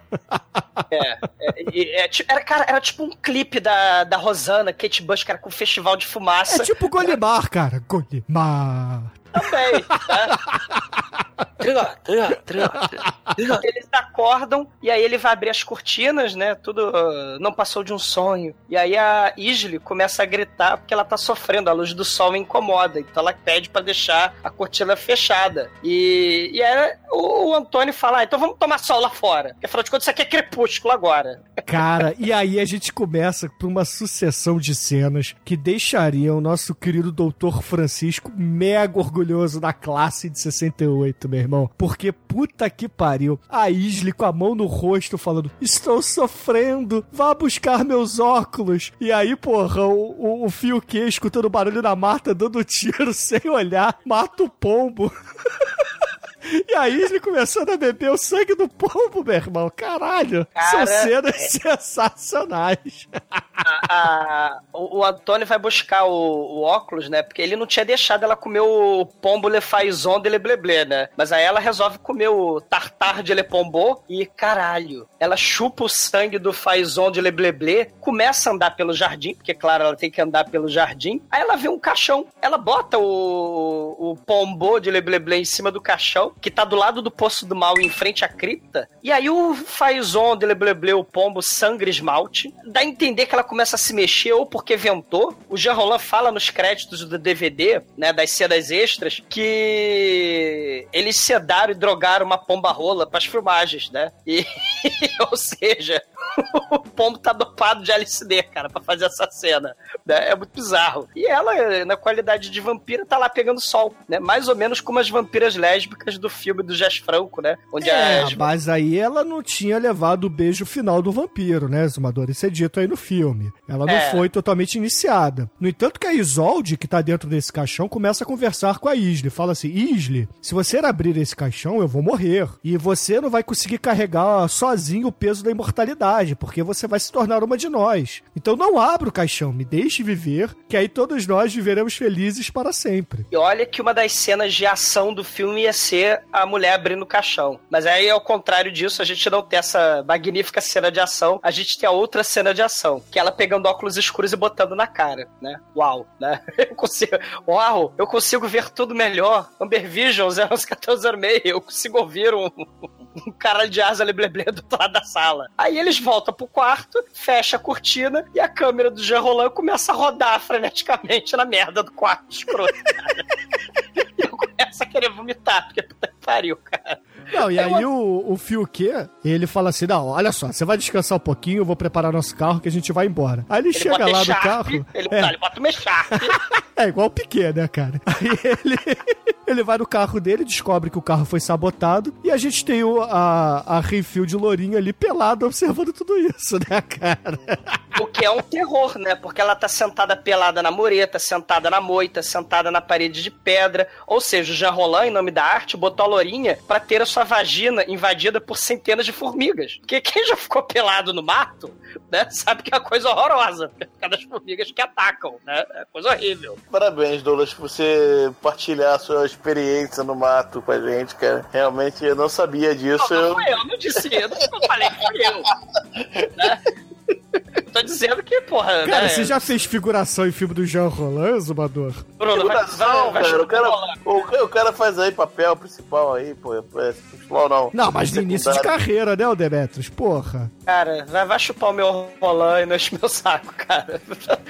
É, é, é era, cara, era tipo um clipe da, da Rosana, Kate Bush, cara, com um festival de fumaça. É tipo Golimar, cara. Golimar. Também, né? Triga, triga. Eles acordam e aí ele vai abrir as cortinas, né? Tudo não passou de um sonho. E aí a Isley começa a gritar porque ela tá sofrendo, a luz do sol incomoda. Então ela pede pra deixar a cortina fechada. E, e aí o, o Antônio fala: ah, então vamos tomar sol lá fora. Porque afinal de contas, isso aqui é crepúsculo agora. Cara, e aí a gente começa por uma sucessão de cenas que deixariam o nosso querido doutor Francisco mega orgulhoso da classe de 68, meu irmão. Porque puta que pariu. A Isley com a mão no rosto falando: Estou sofrendo, vá buscar meus óculos. E aí, porra, o, o, o fio que escutando o barulho da Marta dando tiro sem olhar, mata o pombo. E a Isley começando a beber o sangue do pombo, meu irmão. Caralho. Cara, São cenas é. sensacionais. A- o, o Antônio vai buscar o, o óculos, né? Porque ele não tinha deixado ela comer o pombo le faison de le bleblé, né? Mas aí ela resolve comer o tartar de le pombo e, caralho, ela chupa o sangue do faison de le bleblé, começa a andar pelo jardim, porque, claro, ela tem que andar pelo jardim. Aí ela vê um caixão, ela bota o, o pombo de le bleblé em cima do caixão, que tá do lado do Poço do Mal, em frente à cripta. E aí o faison de le bleblé, o pombo, sangra esmalte. Dá a entender que ela começa a se mexer, ou porque ventou. O Jean Roland fala nos créditos do DVD, né, das cenas extras, que eles sedaram e drogaram uma pomba rola pras filmagens, né? E, ou seja, o pombo tá dopado de LSD, cara, pra fazer essa cena. Né? É muito bizarro. E ela, na qualidade de vampira, tá lá pegando sol, né? Mais ou menos como as vampiras lésbicas do filme do Jazz Franco, né? Onde É, as mas aí ela não tinha levado o beijo final do vampiro, né, Zumador? Isso é dito aí no filme. Ela não É. foi totalmente iniciada. No entanto, que a Isolde, que tá dentro desse caixão, começa a conversar com a Isle. Fala assim: Isle, se você abrir esse caixão, eu vou morrer. E você não vai conseguir carregar sozinho o peso da imortalidade, porque você vai se tornar uma de nós. Então não abra o caixão, me deixe viver, que aí todos nós viveremos felizes para sempre. E olha que uma das cenas de ação do filme ia ser a mulher abrindo o caixão. Mas aí, ao contrário disso, a gente não tem essa magnífica cena de ação, a gente tem a outra cena de ação, que é ela pegando óculos escuros e botando na cara, né? Uau, né? Eu consigo, uau, eu consigo ver tudo melhor. Amber Vision 01406, eu consigo ouvir um, um caralho de asa lebleble do lado da sala. Aí eles voltam pro quarto, fecha a cortina e a câmera do Jean Roland começa a rodar freneticamente na merda do quarto escroto, cara. E eu começo a querer vomitar, porque puta pariu, cara. Não, e aí o, o Fiuque, ele fala assim: não, olha só, você vai descansar um pouquinho, eu vou preparar nosso carro que a gente vai embora. Aí ele, Ele chega lá no Sharp, carro. Ele, é, não, ele bota uma Sharp. é igual o Piquet, né, cara? Aí ele, ele vai no carro dele, descobre que o carro foi sabotado, e a gente tem o, a, a Renfield Lourinha ali pelada observando tudo isso, né, cara? O que é um terror, né? Porque ela tá sentada pelada na mureta, sentada na moita, sentada na parede de pedra. Ou seja, o Jean Roland, em nome da arte, botou a lourinha pra ter a sua vagina invadida por centenas de formigas. Porque quem já ficou pelado no mato, né? Sabe que é uma coisa horrorosa. Por causa das formigas que atacam, né? É coisa horrível. Parabéns, Douglas, por você partilhar a sua experiência no mato com a gente, cara. Realmente eu não sabia disso. Não, não Eu... eu, não disse eu, não falei que fui eu. Né? Tô dizendo que, porra, Cara, né? você já fez figuração em filme do Jean Roland, Zumador? Bruno, vai, Figuração, vai, vai, cara. O cara, o, o cara faz aí papel principal aí, pô. É, principal não. Não, mas no início de carreira, né, o Demetrius? Porra. Cara, vai, vai chupar o meu Roland e não enche meu saco, cara.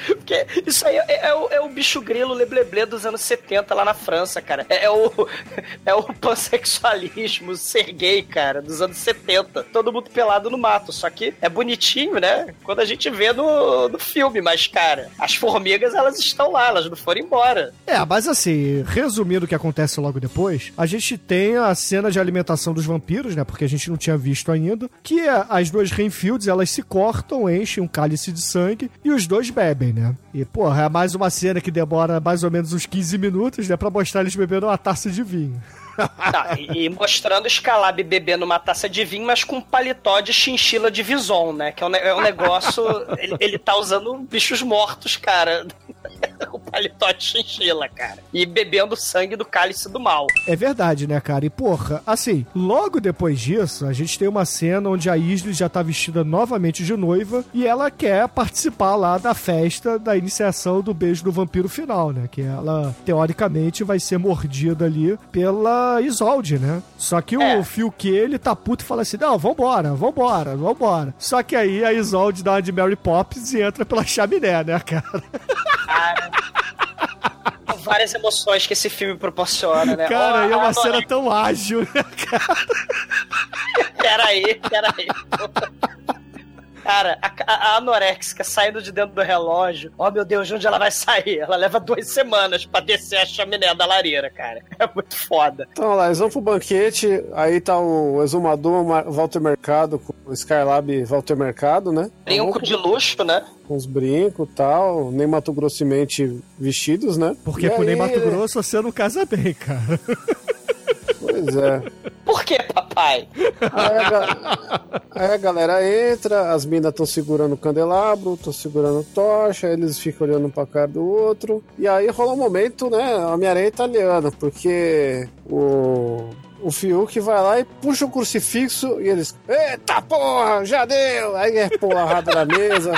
Porque isso aí é, é o, é o bicho grilo lebleble dos anos 70 lá na França, cara. É, é o, é o pansexualismo, ser gay, cara, dos anos 70. Todo mundo pelado no mato. Só que é bonitinho, né? Quando a gente vê no, no filme, mas, cara, as formigas, elas estão lá, elas não foram embora. É, mas assim, resumindo o que acontece logo depois, a gente tem a cena de alimentação dos vampiros, né? Porque a gente não tinha visto ainda. Que é as duas Renfields, elas se cortam, enchem um cálice de sangue e os dois bebem, né? E, porra, é mais uma cena que demora mais ou menos uns 15 minutos, né? Pra mostrar eles bebendo uma taça de vinho. Tá, e, mostrando o Scalab bebendo uma taça de vinho, mas com paletó de chinchila de Vison, né? Que é um, é um negócio. ele, ele tá usando bichos mortos, cara. o paletó de chinchila, cara. E bebendo sangue do cálice do mal. É verdade, né, cara? E porra, assim, logo depois disso, a gente tem uma cena onde a Isley já tá vestida novamente de noiva e ela quer participar lá da festa da iniciação do beijo do vampiro final, né? Que ela, teoricamente, vai ser mordida ali pela Isolde, né? Só que É. o Fiuque, ele tá puto e fala assim: não, vambora, vambora, vambora. Só que aí a Isolde dá uma de Mary Poppins e entra pela chaminé, né, cara? Cara. Várias emoções que esse filme proporciona, né? Cara, Ó, e é uma cena tão ágil, né, cara? Peraí, peraí. Cara, a, a, anorexica saindo de dentro do relógio, ó meu Deus, de onde ela vai sair? Ela leva duas semanas pra descer a chaminé da lareira, cara. É muito foda. Então, lá, eles vão pro banquete, aí tá o exumador Walter Mercado com o Skylab Walter Mercado, né? Brinco de luxo, né? Com os brincos e tal, nem Mato Grossemente vestidos, né? Porque E Ney aí- Mato Grosso você não casa bem, cara. Pois é. Por que, papai? Aí a, aí a galera entra, as minas estão segurando o candelabro, estão segurando tocha, eles ficam olhando pra cara do outro. E aí rola um momento, né? A Homem-Aranha italiana, porque o. O Fiuk vai lá e puxa o crucifixo e eles. Eita porra, já deu! Aí é porrada na mesa,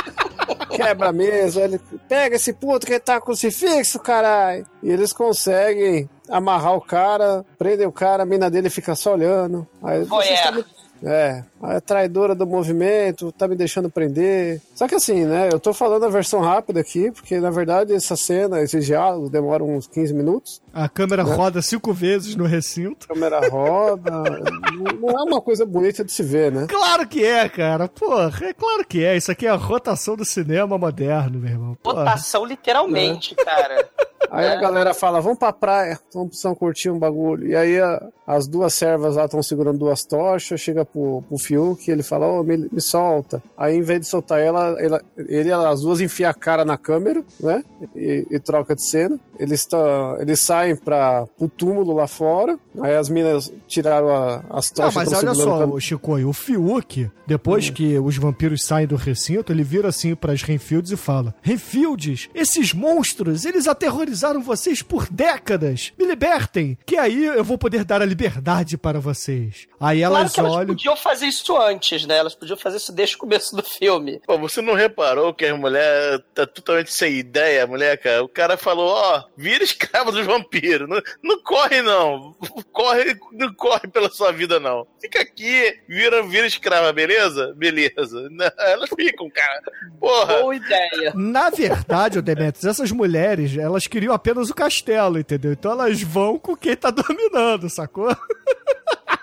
quebra a mesa, ele pega esse puto que tá crucifixo, caralho! E eles conseguem amarrar o cara, prendem o cara, a mina dele fica só olhando. Aí Voyeur. vocês me- É, a traidora do movimento, tá me deixando prender. Só que assim, né? Eu tô falando a versão rápida aqui, porque na verdade essa cena, esses diálogos demoram uns 15 minutos. A câmera roda cinco vezes no recinto. A câmera roda. não- é uma coisa bonita de se ver, né? Claro que é, cara. Porra, é claro que é. Isso aqui é a rotação do cinema moderno, meu irmão. Porra. Votação literalmente, cara. Aí a galera fala, vamos pra praia, vamos precisar curtir um bagulho. E aí a- as duas servas lá estão segurando duas tochas, chega pro, pro Fiuk, ele fala, ô, me, me solta. Aí em vez de soltar ela, ela- ele, as duas enfiam a cara na câmera, né? E, e troca de cena. Eles, tão, eles saem pra, pro túmulo lá fora, aí as minas tiraram a- as Não, tochas. mas tão olha só, o Chico, o Fiuk, depois que os vampiros saem do recinto, ele vira assim pras Renfields e fala: Renfields, esses monstros, eles aterrorizaram vocês por décadas. Me libertem, que aí eu vou poder dar a liberdade para vocês. Aí Claro elas que elas olham. podiam fazer isso antes, né? Elas podiam fazer isso desde o começo do filme. Pô, você não reparou que a mulher tá totalmente sem ideia, a mulher, cara? O cara falou, ó, vira escravo dos vampiros. Não, não corre, não. Corre, não corre pela sua vida, não. Fica aqui, vira, vira escrava, beleza? Beleza. Não, Elas ficam, cara. Porra. Boa ideia. Na verdade, o Demetrius, essas mulheres, elas queriam apenas o castelo, entendeu? Então elas vão com quem tá dominando, sacou?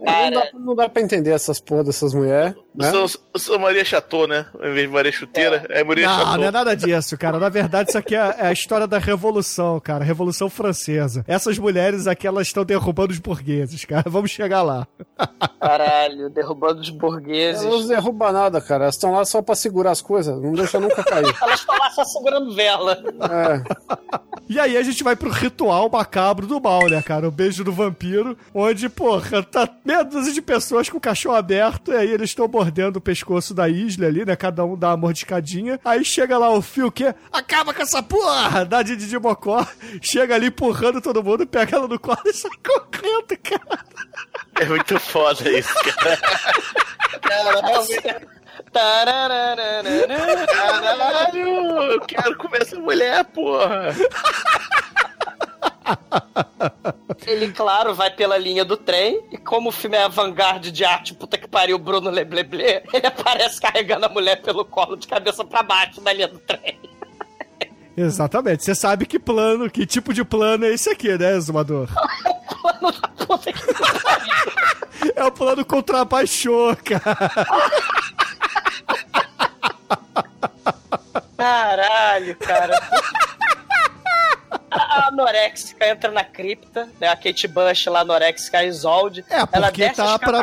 Não dá, não dá pra entender essas porra dessas mulheres, né? Eu sou, eu sou Maria Chateau, né? Em vez de Maria Chuteira, é, Maria Não, Chateau. não é nada disso, cara. Na verdade, isso aqui é, é a história da Revolução, cara. Revolução Francesa. Essas mulheres aqui, elas estão derrubando os burgueses, cara. Vamos chegar lá. Caralho, derrubando os burgueses. Elas não derrubam nada, cara. Elas estão lá só pra segurar as coisas, não deixa nunca cair. Elas estão lá só segurando vela. É. E aí a gente vai pro ritual macabro do mal, né, cara? O beijo do vampiro, onde, porra, tá meia dúzia de pessoas com o cachorro aberto, e aí eles estão mordendo o pescoço da isla ali, né? Cada um dá uma mordiscadinha. Aí chega lá o fio que acaba com essa porra! Dá de Didi Mocó, chega ali empurrando todo mundo, pega ela no colo e sai correndo, cara. É muito foda isso, cara. Cara, realmente. Tararararara. Caralho, eu quero comer essa mulher, porra. Ele, claro, vai pela linha do trem, e como o filme é avant-garde de arte, puta que pariu, Bruno Lebleble, ele aparece carregando a mulher pelo colo de cabeça pra baixo da linha do trem. Exatamente. Você sabe que plano, que tipo de plano é esse aqui, né, Zumador? Plano da puta que pariu. É o plano contra baixou, cara. Caralho, cara. A anorexica entra na cripta, né? A Kate Bush lá, anorexica, a Isolde. É, ela porque desce tá pra.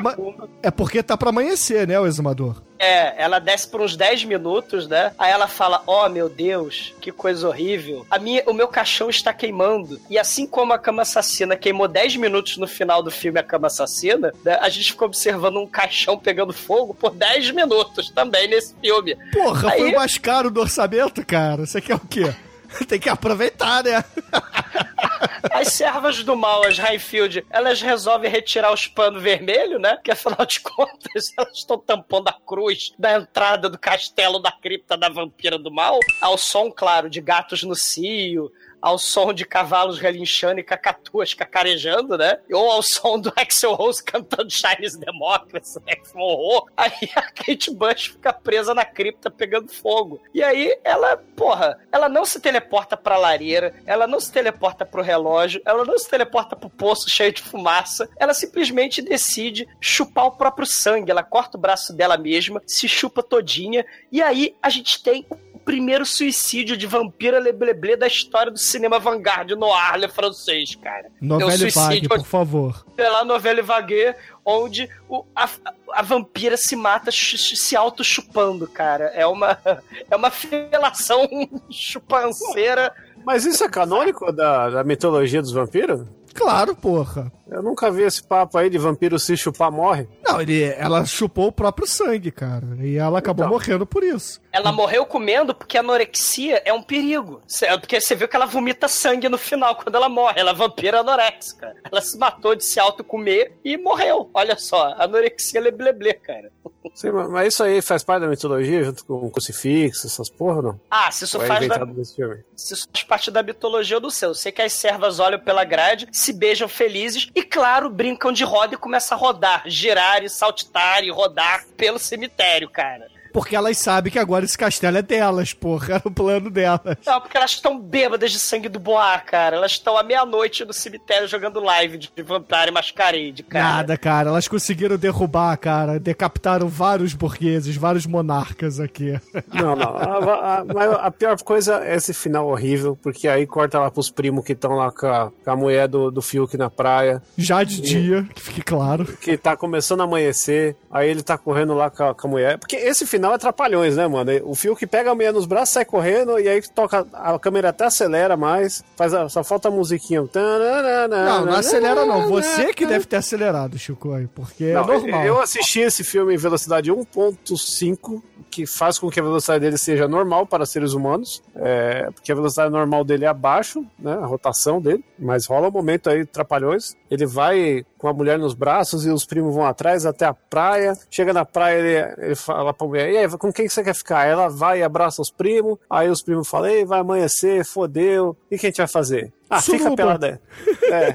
É porque tá pra amanhecer, né, o exumador? É, ela desce por uns 10 minutos, né? Aí ela fala: Ó, meu Deus, que coisa horrível. A minha, o meu caixão está queimando. E assim como a cama assassina queimou 10 minutos no final do filme A Cama Assassina, né, a gente ficou observando um caixão pegando fogo por 10 minutos também nesse filme. Porra, Aí- foi mais caro do orçamento, cara. Você quer o quê? Tem que aproveitar, né? As servas do mal, as Highfield, elas resolvem retirar os panos vermelhos, né? Que afinal de contas, elas estão tampando a cruz da entrada do castelo da cripta da vampira do mal, ao som, claro, de gatos no cio, ao som de cavalos relinchando e cacatuas cacarejando, né? Ou ao som do Axel Rose cantando Chinese Democracy, né? Que horror. Aí a Kate Bush fica presa na cripta pegando fogo. E aí ela, porra, ela não se teleporta pra lareira, ela não se teleporta pro relógio, ela não se teleporta pro poço cheio de fumaça, ela simplesmente decide chupar o próprio sangue. Ela corta o braço dela mesma, se chupa todinha, e aí a gente tem o primeiro suicídio de vampira lebleble da história do cinema vanguard no Arle francês, cara. Novela É o Vague, suicídio por favor. pela novela Vague, onde o- a, a vampira se mata se auto-chupando, cara. É uma, é uma felação chupanceira. Mas isso é canônico da, da mitologia dos vampiros? Claro, porra. Eu nunca vi esse papo aí de vampiro se chupar morre. Não, ele, ela chupou o próprio sangue, cara. E ela acabou Então. morrendo por isso. Ela morreu comendo porque a anorexia é um perigo. Porque você viu que ela vomita sangue no final quando ela morre. Ela é vampira anorexica. Ela se matou de se auto-comer e morreu. Olha só, anorexia lebleble, cara. Sim, mas isso aí faz parte da mitologia, junto com o crucifixo, essas porra, não? Ah, se isso Ou é faz da, nesse filme? se isso faz parte da mitologia eu não sei. Eu sei que as servas olham pela grade, se beijam felizes e, claro, brincam de roda e começam a rodar, girar e saltitar e rodar pelo cemitério, cara. Porque elas sabem que agora esse castelo é delas, porra. Era o plano delas. Não, porque elas estão bêbadas de sangue do Boar, cara. Elas estão à meia-noite no cemitério jogando live de Vampire Masquerade, cara. Nada, cara. Elas conseguiram derrubar, cara. Decapitaram vários burgueses, vários monarcas aqui. Não, não. A, a- mas a pior coisa é esse final horrível, porque aí corta lá pros primos que estão lá com a, com a mulher do, do Fiuk na praia, Já de dia, que fique claro. que tá começando a amanhecer, aí ele tá correndo lá com a, com a mulher. Porque esse final é trapalhões, né, mano? O Fiuk pega a mulher nos braços, sai correndo, e aí toca, a câmera até acelera mais, faz a- só falta a musiquinha. Não, não acelera não. Você que deve ter acelerado, Chico, aí, porque é Não, normal. Eu assisti esse filme em velocidade 1.5, que faz com que a velocidade dele seja normal para seres humanos, é, porque a velocidade normal dele é abaixo, né, a rotação dele, mas rola um momento aí, trapalhões, ele vai com a mulher nos braços e os primos vão atrás até a praia, chega na praia, ele, ele fala pra mulher, e aí, com quem que você quer ficar? Ela vai e abraça os primos, aí os primos falam, ei, vai amanhecer, fodeu, e o que a gente vai fazer? Ah, fica Suruba. pelada. É,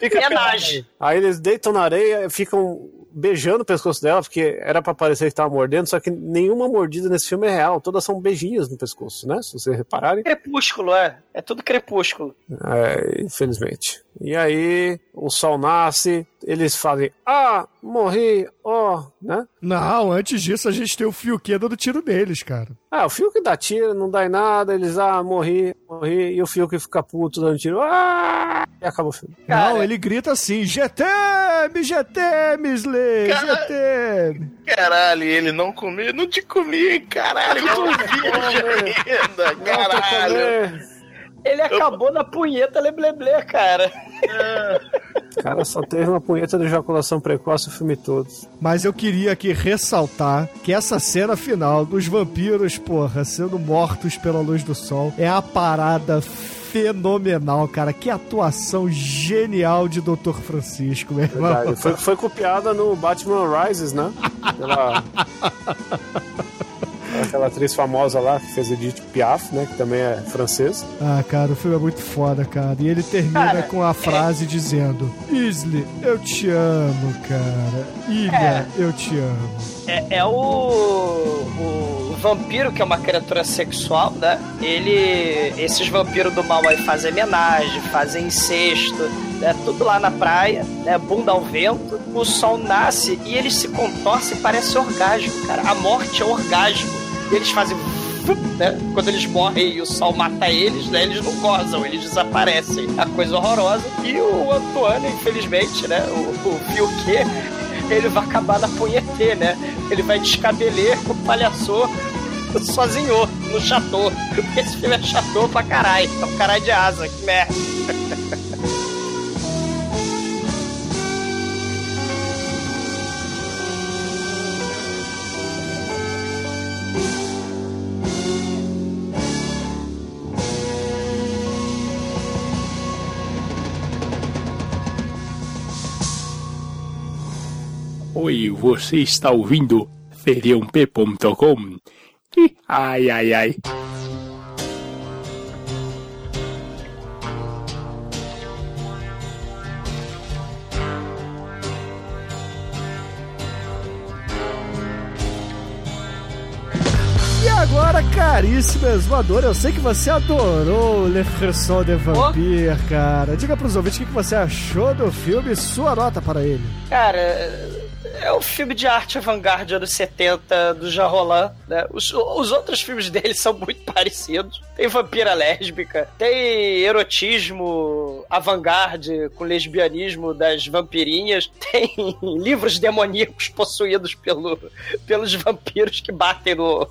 fica pelada. Aí eles deitam na areia, ficam beijando o pescoço dela, porque era pra parecer que tava mordendo, só que nenhuma mordida nesse filme é real. Todas são beijinhos no pescoço, né? Se vocês repararem. Crepúsculo, é. É tudo crepúsculo. É, infelizmente. E aí, o sol nasce, eles fazem, ah, morri, ó, né? Não, antes disso a gente tem o Fiuquê dando tiro neles, cara. Ah, o Fiuk dá tiro, não dá em nada, eles, ah, morri, morri, e o Fiuk fica puto dando tiro, ah, e acaba o filme. Cara. Não, ele grita assim: GTM, GTM, Slay, GTM. Caralho, ele não comeu, não te comi, caralho, eu tô virgem ainda, caralho. Ele acabou na punheta lebleble, cara. Cara só teve uma punheta de ejaculação precoce o filme todo. Mas eu queria aqui ressaltar que essa cena final dos vampiros, porra, sendo mortos pela luz do sol, é a parada fenomenal, cara. Que atuação genial de Dr. Francisco, meu irmão. Verdade. Foi, foi copiada no Batman Rises, né? Pela... Aquela atriz famosa lá que fez Edith Piaf, né? Que também é francesa. Ah, cara, o filme é muito foda, cara. E ele termina Cara, com a frase dizendo: Isley, eu te amo, cara. Ilha, É. eu te amo. É, é o, o vampiro, que é uma criatura sexual, né? Ele. Esses vampiros do mal aí fazem homenagem, fazem incesto, né? Tudo lá na praia, né? Bunda ao vento. O sol nasce e eles se contorcem e parece orgasmo, cara. A morte é orgasmo. Eles fazem. Né? Quando eles morrem e o sol mata eles, né? Eles não gozam, eles desaparecem. A coisa horrorosa. E o Antônio, infelizmente, né? O, o Fiuquê, ele vai acabar na punhetê, né? Ele vai descabeler o palhaçô sozinho no chateau. Esse filme é chateau pra caralho. É um caralho de asa, que merda. Oi, você está ouvindo feriump.com? Ih, Ai, ai, ai. E agora, caríssimo exumador, eu sei que você adorou Le Frisson de Vampire, cara. Diga pros ouvintes o que você achou do filme e sua nota para ele. Cara, é um filme de arte avant-garde anos 70 do Jean Roland, né? Os, os outros filmes dele são muito parecidos. Tem vampira lésbica, tem erotismo avant-garde com lesbianismo das vampirinhas. Tem livros demoníacos possuídos pelo, pelos vampiros que batem no,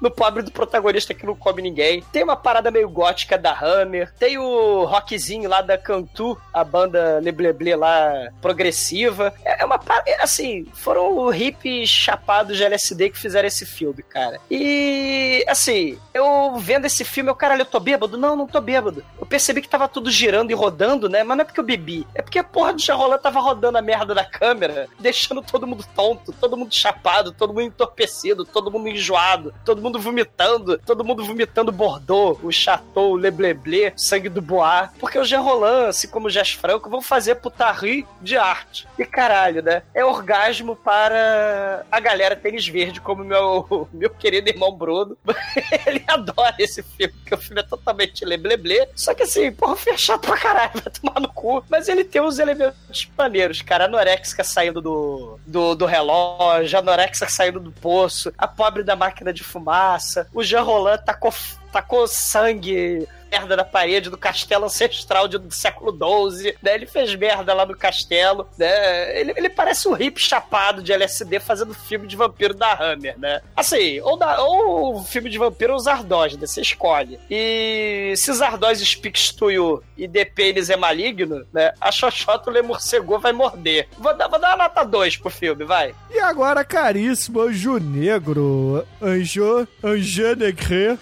no pobre do protagonista que não come ninguém. Tem uma parada meio gótica da Hammer. Tem o rockzinho lá da Cantu, a banda Lebleble lá progressiva. É uma parada, assim, foram hippies chapados de LSD que fizeram esse filme, cara. E, assim, eu vendo esse filme, eu, caralho, eu tô bêbado? Não, não tô bêbado. Eu percebi que tava tudo girando e rodando, né? Mas não é porque eu bebi. É porque a porra do Charrolan tava rodando a merda da câmera, deixando todo mundo tonto, todo mundo chapado, todo mundo entorpecido, todo mundo enjoado, todo mundo vomitando, todo mundo vomitando Bordeaux, o Chateau, o Lebleble, sangue do Bois. Porque o Jean Roland, assim como o Jess Franco, vão fazer putari de arte. E caralho, né? É orgasmo para a galera tênis verde, como meu, meu querido irmão Bruno. Ele adora esse filme, porque o filme é totalmente lebleble. Só que assim, porra, fechado pra caralho, vai tomar no cu. Mas ele tem uns elementos maneiros, cara. A anorexica saindo do, do, do relógio, a anorexica saindo do poço, a pobre da máquina de fumaça, o Jean Roland tacou, tacou sangue merda na parede do castelo ancestral de, do século XII, né? Ele fez merda lá no castelo, né? Ele, ele parece um hippie chapado de LSD fazendo filme de vampiro da Hammer, né? Assim, ou, da, ou filme de vampiro ou Zardoz, né? Você escolhe. E se Zardoz speaks to you e The Penis é maligno, né? A Xoxota o vai morder. Vou dar, vou dar uma nota 2 pro filme, vai. E agora, caríssimo Anjo Negro, Anjo, Anjo Negre,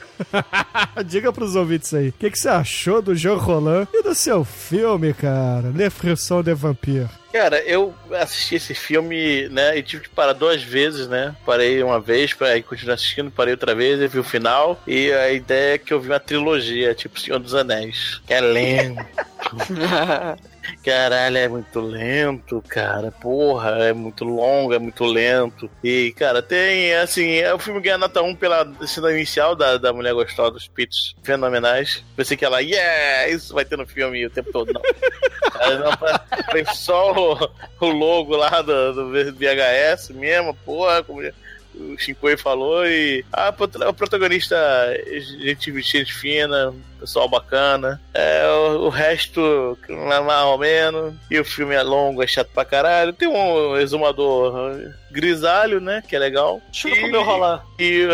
diga pros ouvintes aí, o que, que você achou do Jean Roland e do seu filme, cara, Le Frisson de Vampire? Cara, eu assisti esse filme, né, e tive que parar duas vezes, né? Parei uma vez, para continuar assistindo, parei outra vez, e vi o final. E a ideia é que eu vi uma trilogia, tipo Senhor dos Anéis. Que é lento. Caralho, é muito lento, cara. Porra, é muito longo, é muito lento. E, cara, tem, assim, é o filme ganha nota 1 pela cena inicial da, da mulher gostosa, dos pits fenomenais. Pensei que ela, yeah, isso vai ter no filme o tempo todo. Não. Foi só o, o, logo lá do, do VHS mesmo, porra, como o Shinkoi falou e a, a protagonista gente, gente fina, pessoal bacana. É, o, o resto é mais ou menos. E o filme é longo, é chato pra caralho. Tem um exumador grisalho, né? Que é legal. Deixa eu comer rolar. E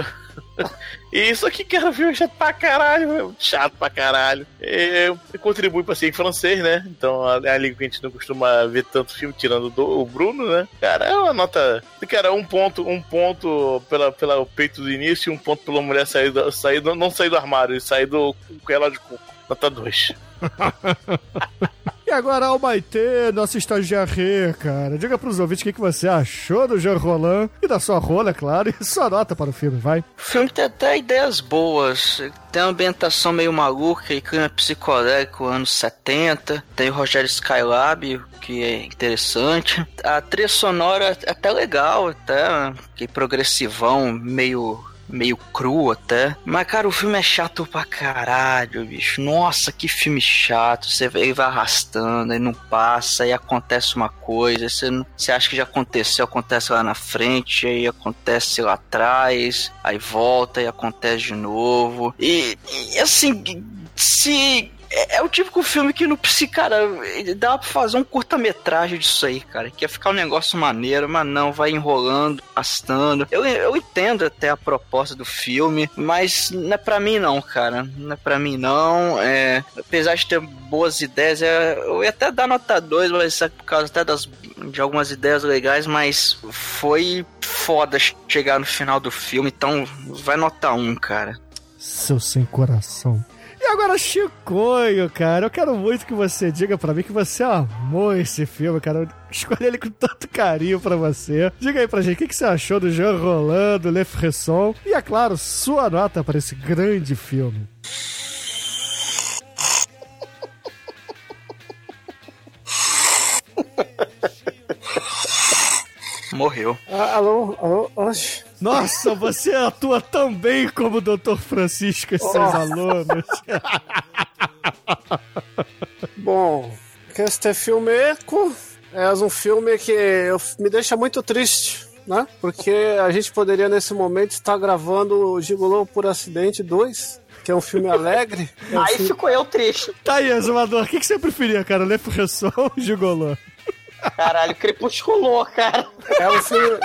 isso aqui que era filme chato pra caralho, chato pra caralho. E, contribui pra ser francês, né? Então é a língua que a gente não costuma ver tanto filme, tirando do, o Bruno, né? Cara, é uma nota. Cara, um ponto, um ponto pela, pela peito do início e um ponto pela mulher sair do, sair do, não sair do armário, sair do com ela de coco. Nota 2. E agora, Almaitê, nosso estagiário, cara. Diga pros ouvintes o que, que você achou do Jean Roland e da sua rola, é claro, e sua nota para o filme, vai. O filme tem até ideias boas. Tem uma ambientação meio maluca e clima psicodélico anos 70. Tem o Rogério Skylab, que é interessante. A trilha sonora é até legal, até que progressivão, meio meio cru até. Mas, cara, o filme é chato pra caralho, bicho. Nossa, que filme chato. Você vai arrastando, aí não passa, aí acontece uma coisa, você, não, você acha que já aconteceu, acontece lá na frente, aí acontece lá atrás, aí volta e acontece de novo. E, e assim, se é, é, o típico filme que não precisa, cara, dá pra fazer um curta-metragem disso aí, cara. Que ia ficar um negócio maneiro, mas não, vai enrolando, arrastando. Eu, eu entendo até a proposta do filme, mas não é pra mim não, cara. Não é pra mim não. É, apesar de ter boas ideias, é, eu ia até dar nota 2, mas é por causa até das, de algumas ideias legais, mas foi foda chegar no final do filme, então vai nota 1, um, cara. Seu sem coração. E agora, Chicoio, cara, eu quero muito que você diga para mim que você amou esse filme, cara. Eu escolhi ele com tanto carinho para você. Diga aí pra gente o que, que você achou do Jean Roland, do Le Fresson e, é claro, sua nota para esse grande filme. Morreu. Ah, alô, alô, oxe. Nossa, você atua tão bem como o Dr. Francisco e seus oh. alunos. Bom, este filme é um filme que me deixa muito triste, né? Porque a gente poderia nesse momento estar gravando o Gigolô por Acidente 2, que é um filme alegre. É um Aí filme- ficou eu triste. Tá aí, Exumador, o que, que você preferia, cara? Le Fresson ou Gigolô? Caralho, crepusculou, cara. É filme.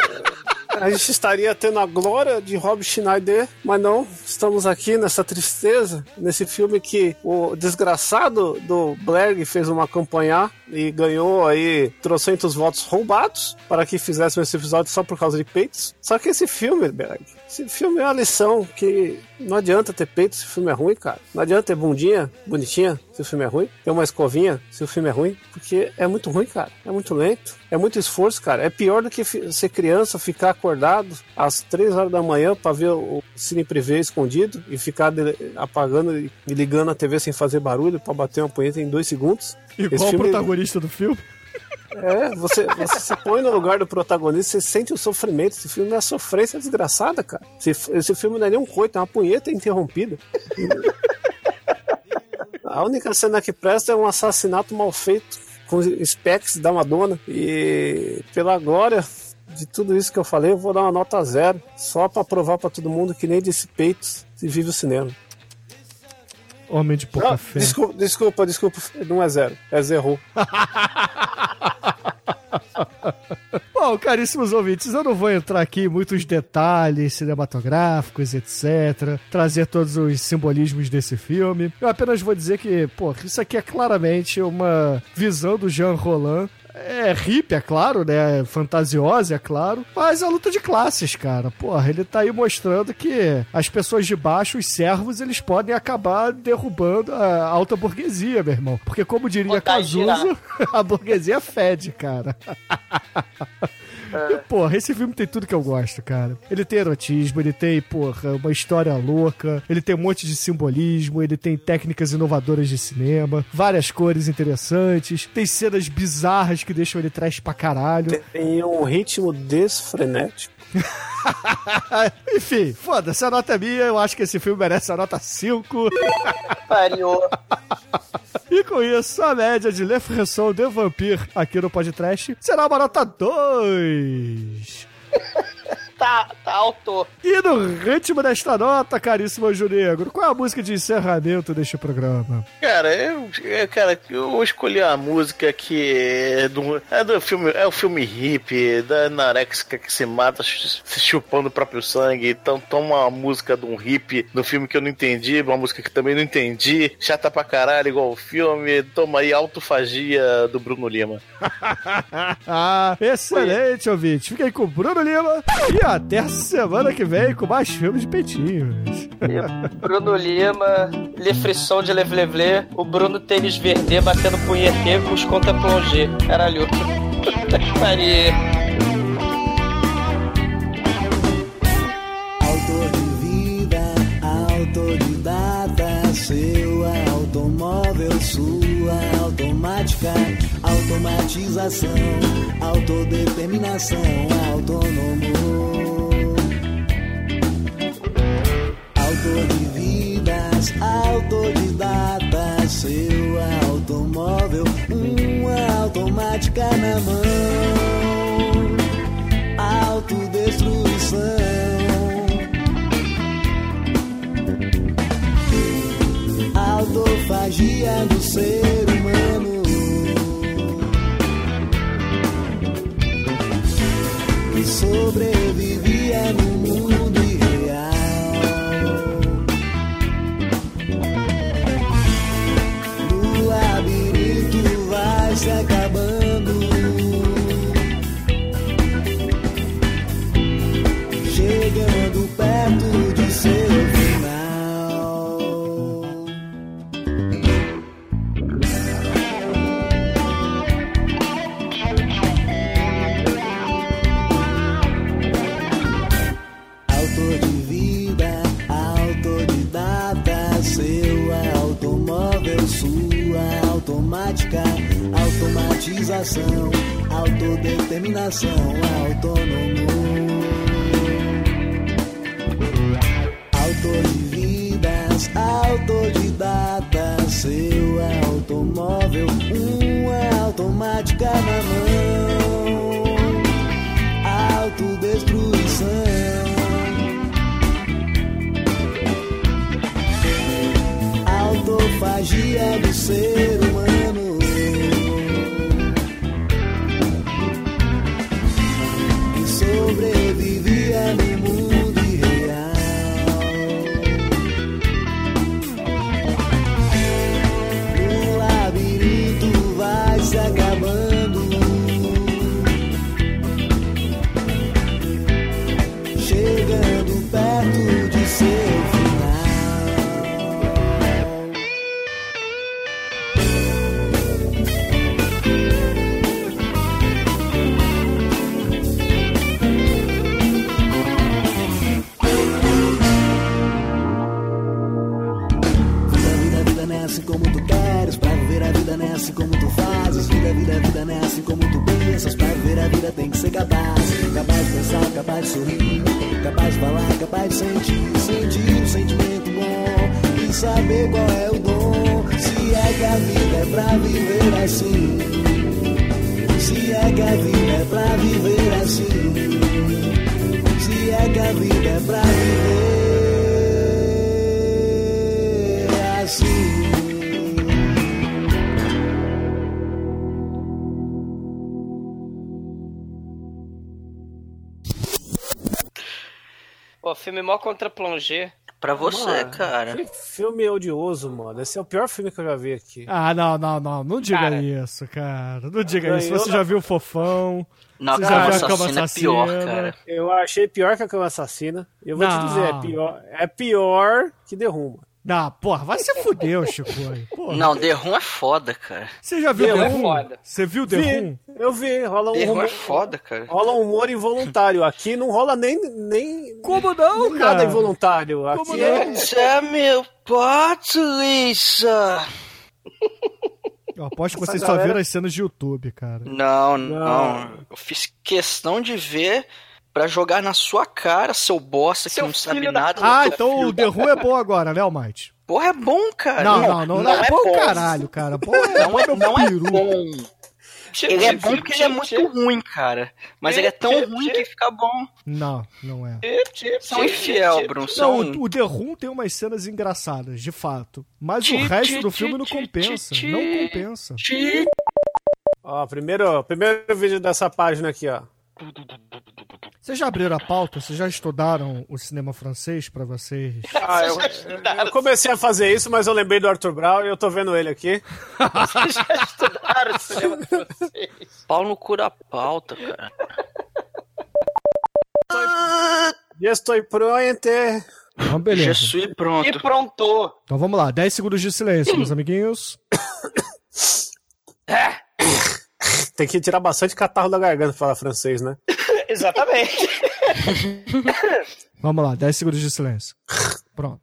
A gente estaria tendo a glória de Rob Schneider, mas não. Estamos aqui nessa tristeza, nesse filme que o desgraçado do Blair fez uma campanha e ganhou aí trocentos votos roubados para que fizessem esse episódio só por causa de peitos. Só que esse filme, Berg, esse filme é uma lição que não adianta ter peito se o filme é ruim, cara. Não adianta ter bundinha bonitinha se o filme é ruim. Ter uma escovinha se o filme é ruim. Porque é muito ruim, cara. É muito lento. É muito esforço, cara. É pior do que ser criança, ficar acordado às três horas da manhã pra ver o cine privê escondido e ficar apagando e ligando a TV sem fazer barulho pra bater uma punheta em dois segundos. Igual o filme- protagonista do filme. É, você, você se põe no lugar do protagonista, você sente o sofrimento. Esse filme é sofrência desgraçada, cara. Esse, esse filme não é nem um coito, é uma punheta interrompida. A única cena que presta é um assassinato mal feito, com specs da Madonna. E pela glória de tudo isso que eu falei, eu vou dar uma nota zero. Só pra provar pra todo mundo que nem desse peitos se vive o cinema. Homem de pouca fé. desculpa, desculpa, desculpa, não é zero, é zero. Bom, caríssimos ouvintes, eu não vou entrar aqui em muitos detalhes cinematográficos, etc. Trazer todos os simbolismos desse filme. Eu apenas vou dizer que, pô, isso aqui é claramente uma visão do Jean Roland. É hippie, é claro, né? Fantasiosa, é claro. Mas é luta de classes, cara. Porra, ele tá aí mostrando que as pessoas de baixo, os servos, eles podem acabar derrubando a alta burguesia, meu irmão. Porque, como diria. Cazuza, a burguesia fede, cara. E, porra, esse filme tem tudo que eu gosto, cara. Ele tem erotismo, ele tem, porra, uma história louca, ele tem um monte de simbolismo, ele tem técnicas inovadoras de cinema, várias cores interessantes, tem cenas bizarras que deixam ele trash pra caralho. Tem um ritmo desfrenético. Enfim, foda-se, a nota é minha, eu acho que esse filme merece a nota 5. Pariu. E com isso, a média de Le Fresson de Vampire aqui no podcast será uma nota 2. Tá, tá alto. E no ritmo desta nota, caríssimo Anjo Negro, qual é a música de encerramento deste programa? Cara, eu, eu- cara, eu escolhi a música que é do, é do filme, é o filme hippie, da anorexica que se mata se chupando o próprio sangue. Então toma uma música de um hippie do filme que eu não entendi, uma música que também não entendi, chata pra caralho, igual o filme. Toma aí autofagia do Bruno Lima. ah, excelente, ouvinte. Fica aí com o Bruno Lima e até a semana que vem com mais filmes de peitinhos. Bruno Lima, Le Frisson de Levlevle, o Bruno Tênis Verde batendo punhetê com os contra plongé. Caralho. Puta que pariu. Autor de vida, autodidata, seu automóvel, sua automática, automatização, autodeterminação, autônomo. Autor de vidas, autodidata, seu automóvel, uma automática na mão, autodestruição. autofagia do ser que Autodeterminação, autodeterminação, autônomo. Autor de vidas, autodidata, seu automóvel, uma é automática na mão. Autodestruição. autofagia do ser. Contra plongé. Pra você, Mano, cara. Que filme odioso, mano. Esse é o pior filme que eu já vi aqui. Ah, não, não, não. Não diga Cara. isso, cara. Não diga isso. Você já viu o Fofão. Não, Você a já viu a cama assassina é pior, cara. Eu achei pior que a cama assassina. Eu vou Não. te dizer, é pior, é pior que Room. Não, porra, vai se fuder, Chico. Porra. Não, The Room é foda, cara. Você já viu The The Room é foda. Você viu The Vi, Room? eu vi, rola um The Room é humor, foda, cara. rola um humor involuntário. Aqui não rola nem, nem, Como não, nem cara? nada involuntário. Como Aqui não? é, Você é meu pato, Lisa. Eu aposto que vocês só galera- viram as cenas de YouTube, cara. Não, não, Não. Eu fiz questão de ver pra jogar na sua cara, seu bosta que Seu não sabe filho da nada. Ah, então o The Room é bom agora, né, Almighty? Porra, é bom, cara. Não, não, não, não, é bom bom. caralho, cara. Bom é, Não é, não é peru. bom. Ele é bom porque ele é muito ruim, cara. Mas ele é tão ruim que fica bom. Não, não é. São infiel, Bruno. Não, São... o, o The Room tem umas cenas engraçadas, de fato. Mas o resto do filme não compensa. Não compensa. Ó, primeiro, primeiro vídeo dessa página aqui, ó. Vocês já abriram a pauta? Vocês já estudaram o cinema francês pra vocês? Ah, eu, eu comecei a fazer isso, mas eu lembrei do Arthur Brown e eu tô vendo ele aqui. Vocês já estudaram cinema francês? Pau no cu da pauta, cara. E estou pronto. Então, beleza. Jesus E pronto. pronto. Então vamos lá, 10 segundos de silêncio, meus amiguinhos. Tem que tirar bastante catarro da garganta pra falar francês, né? Exatamente. Vamos lá, 10 segundos de silêncio. Pronto.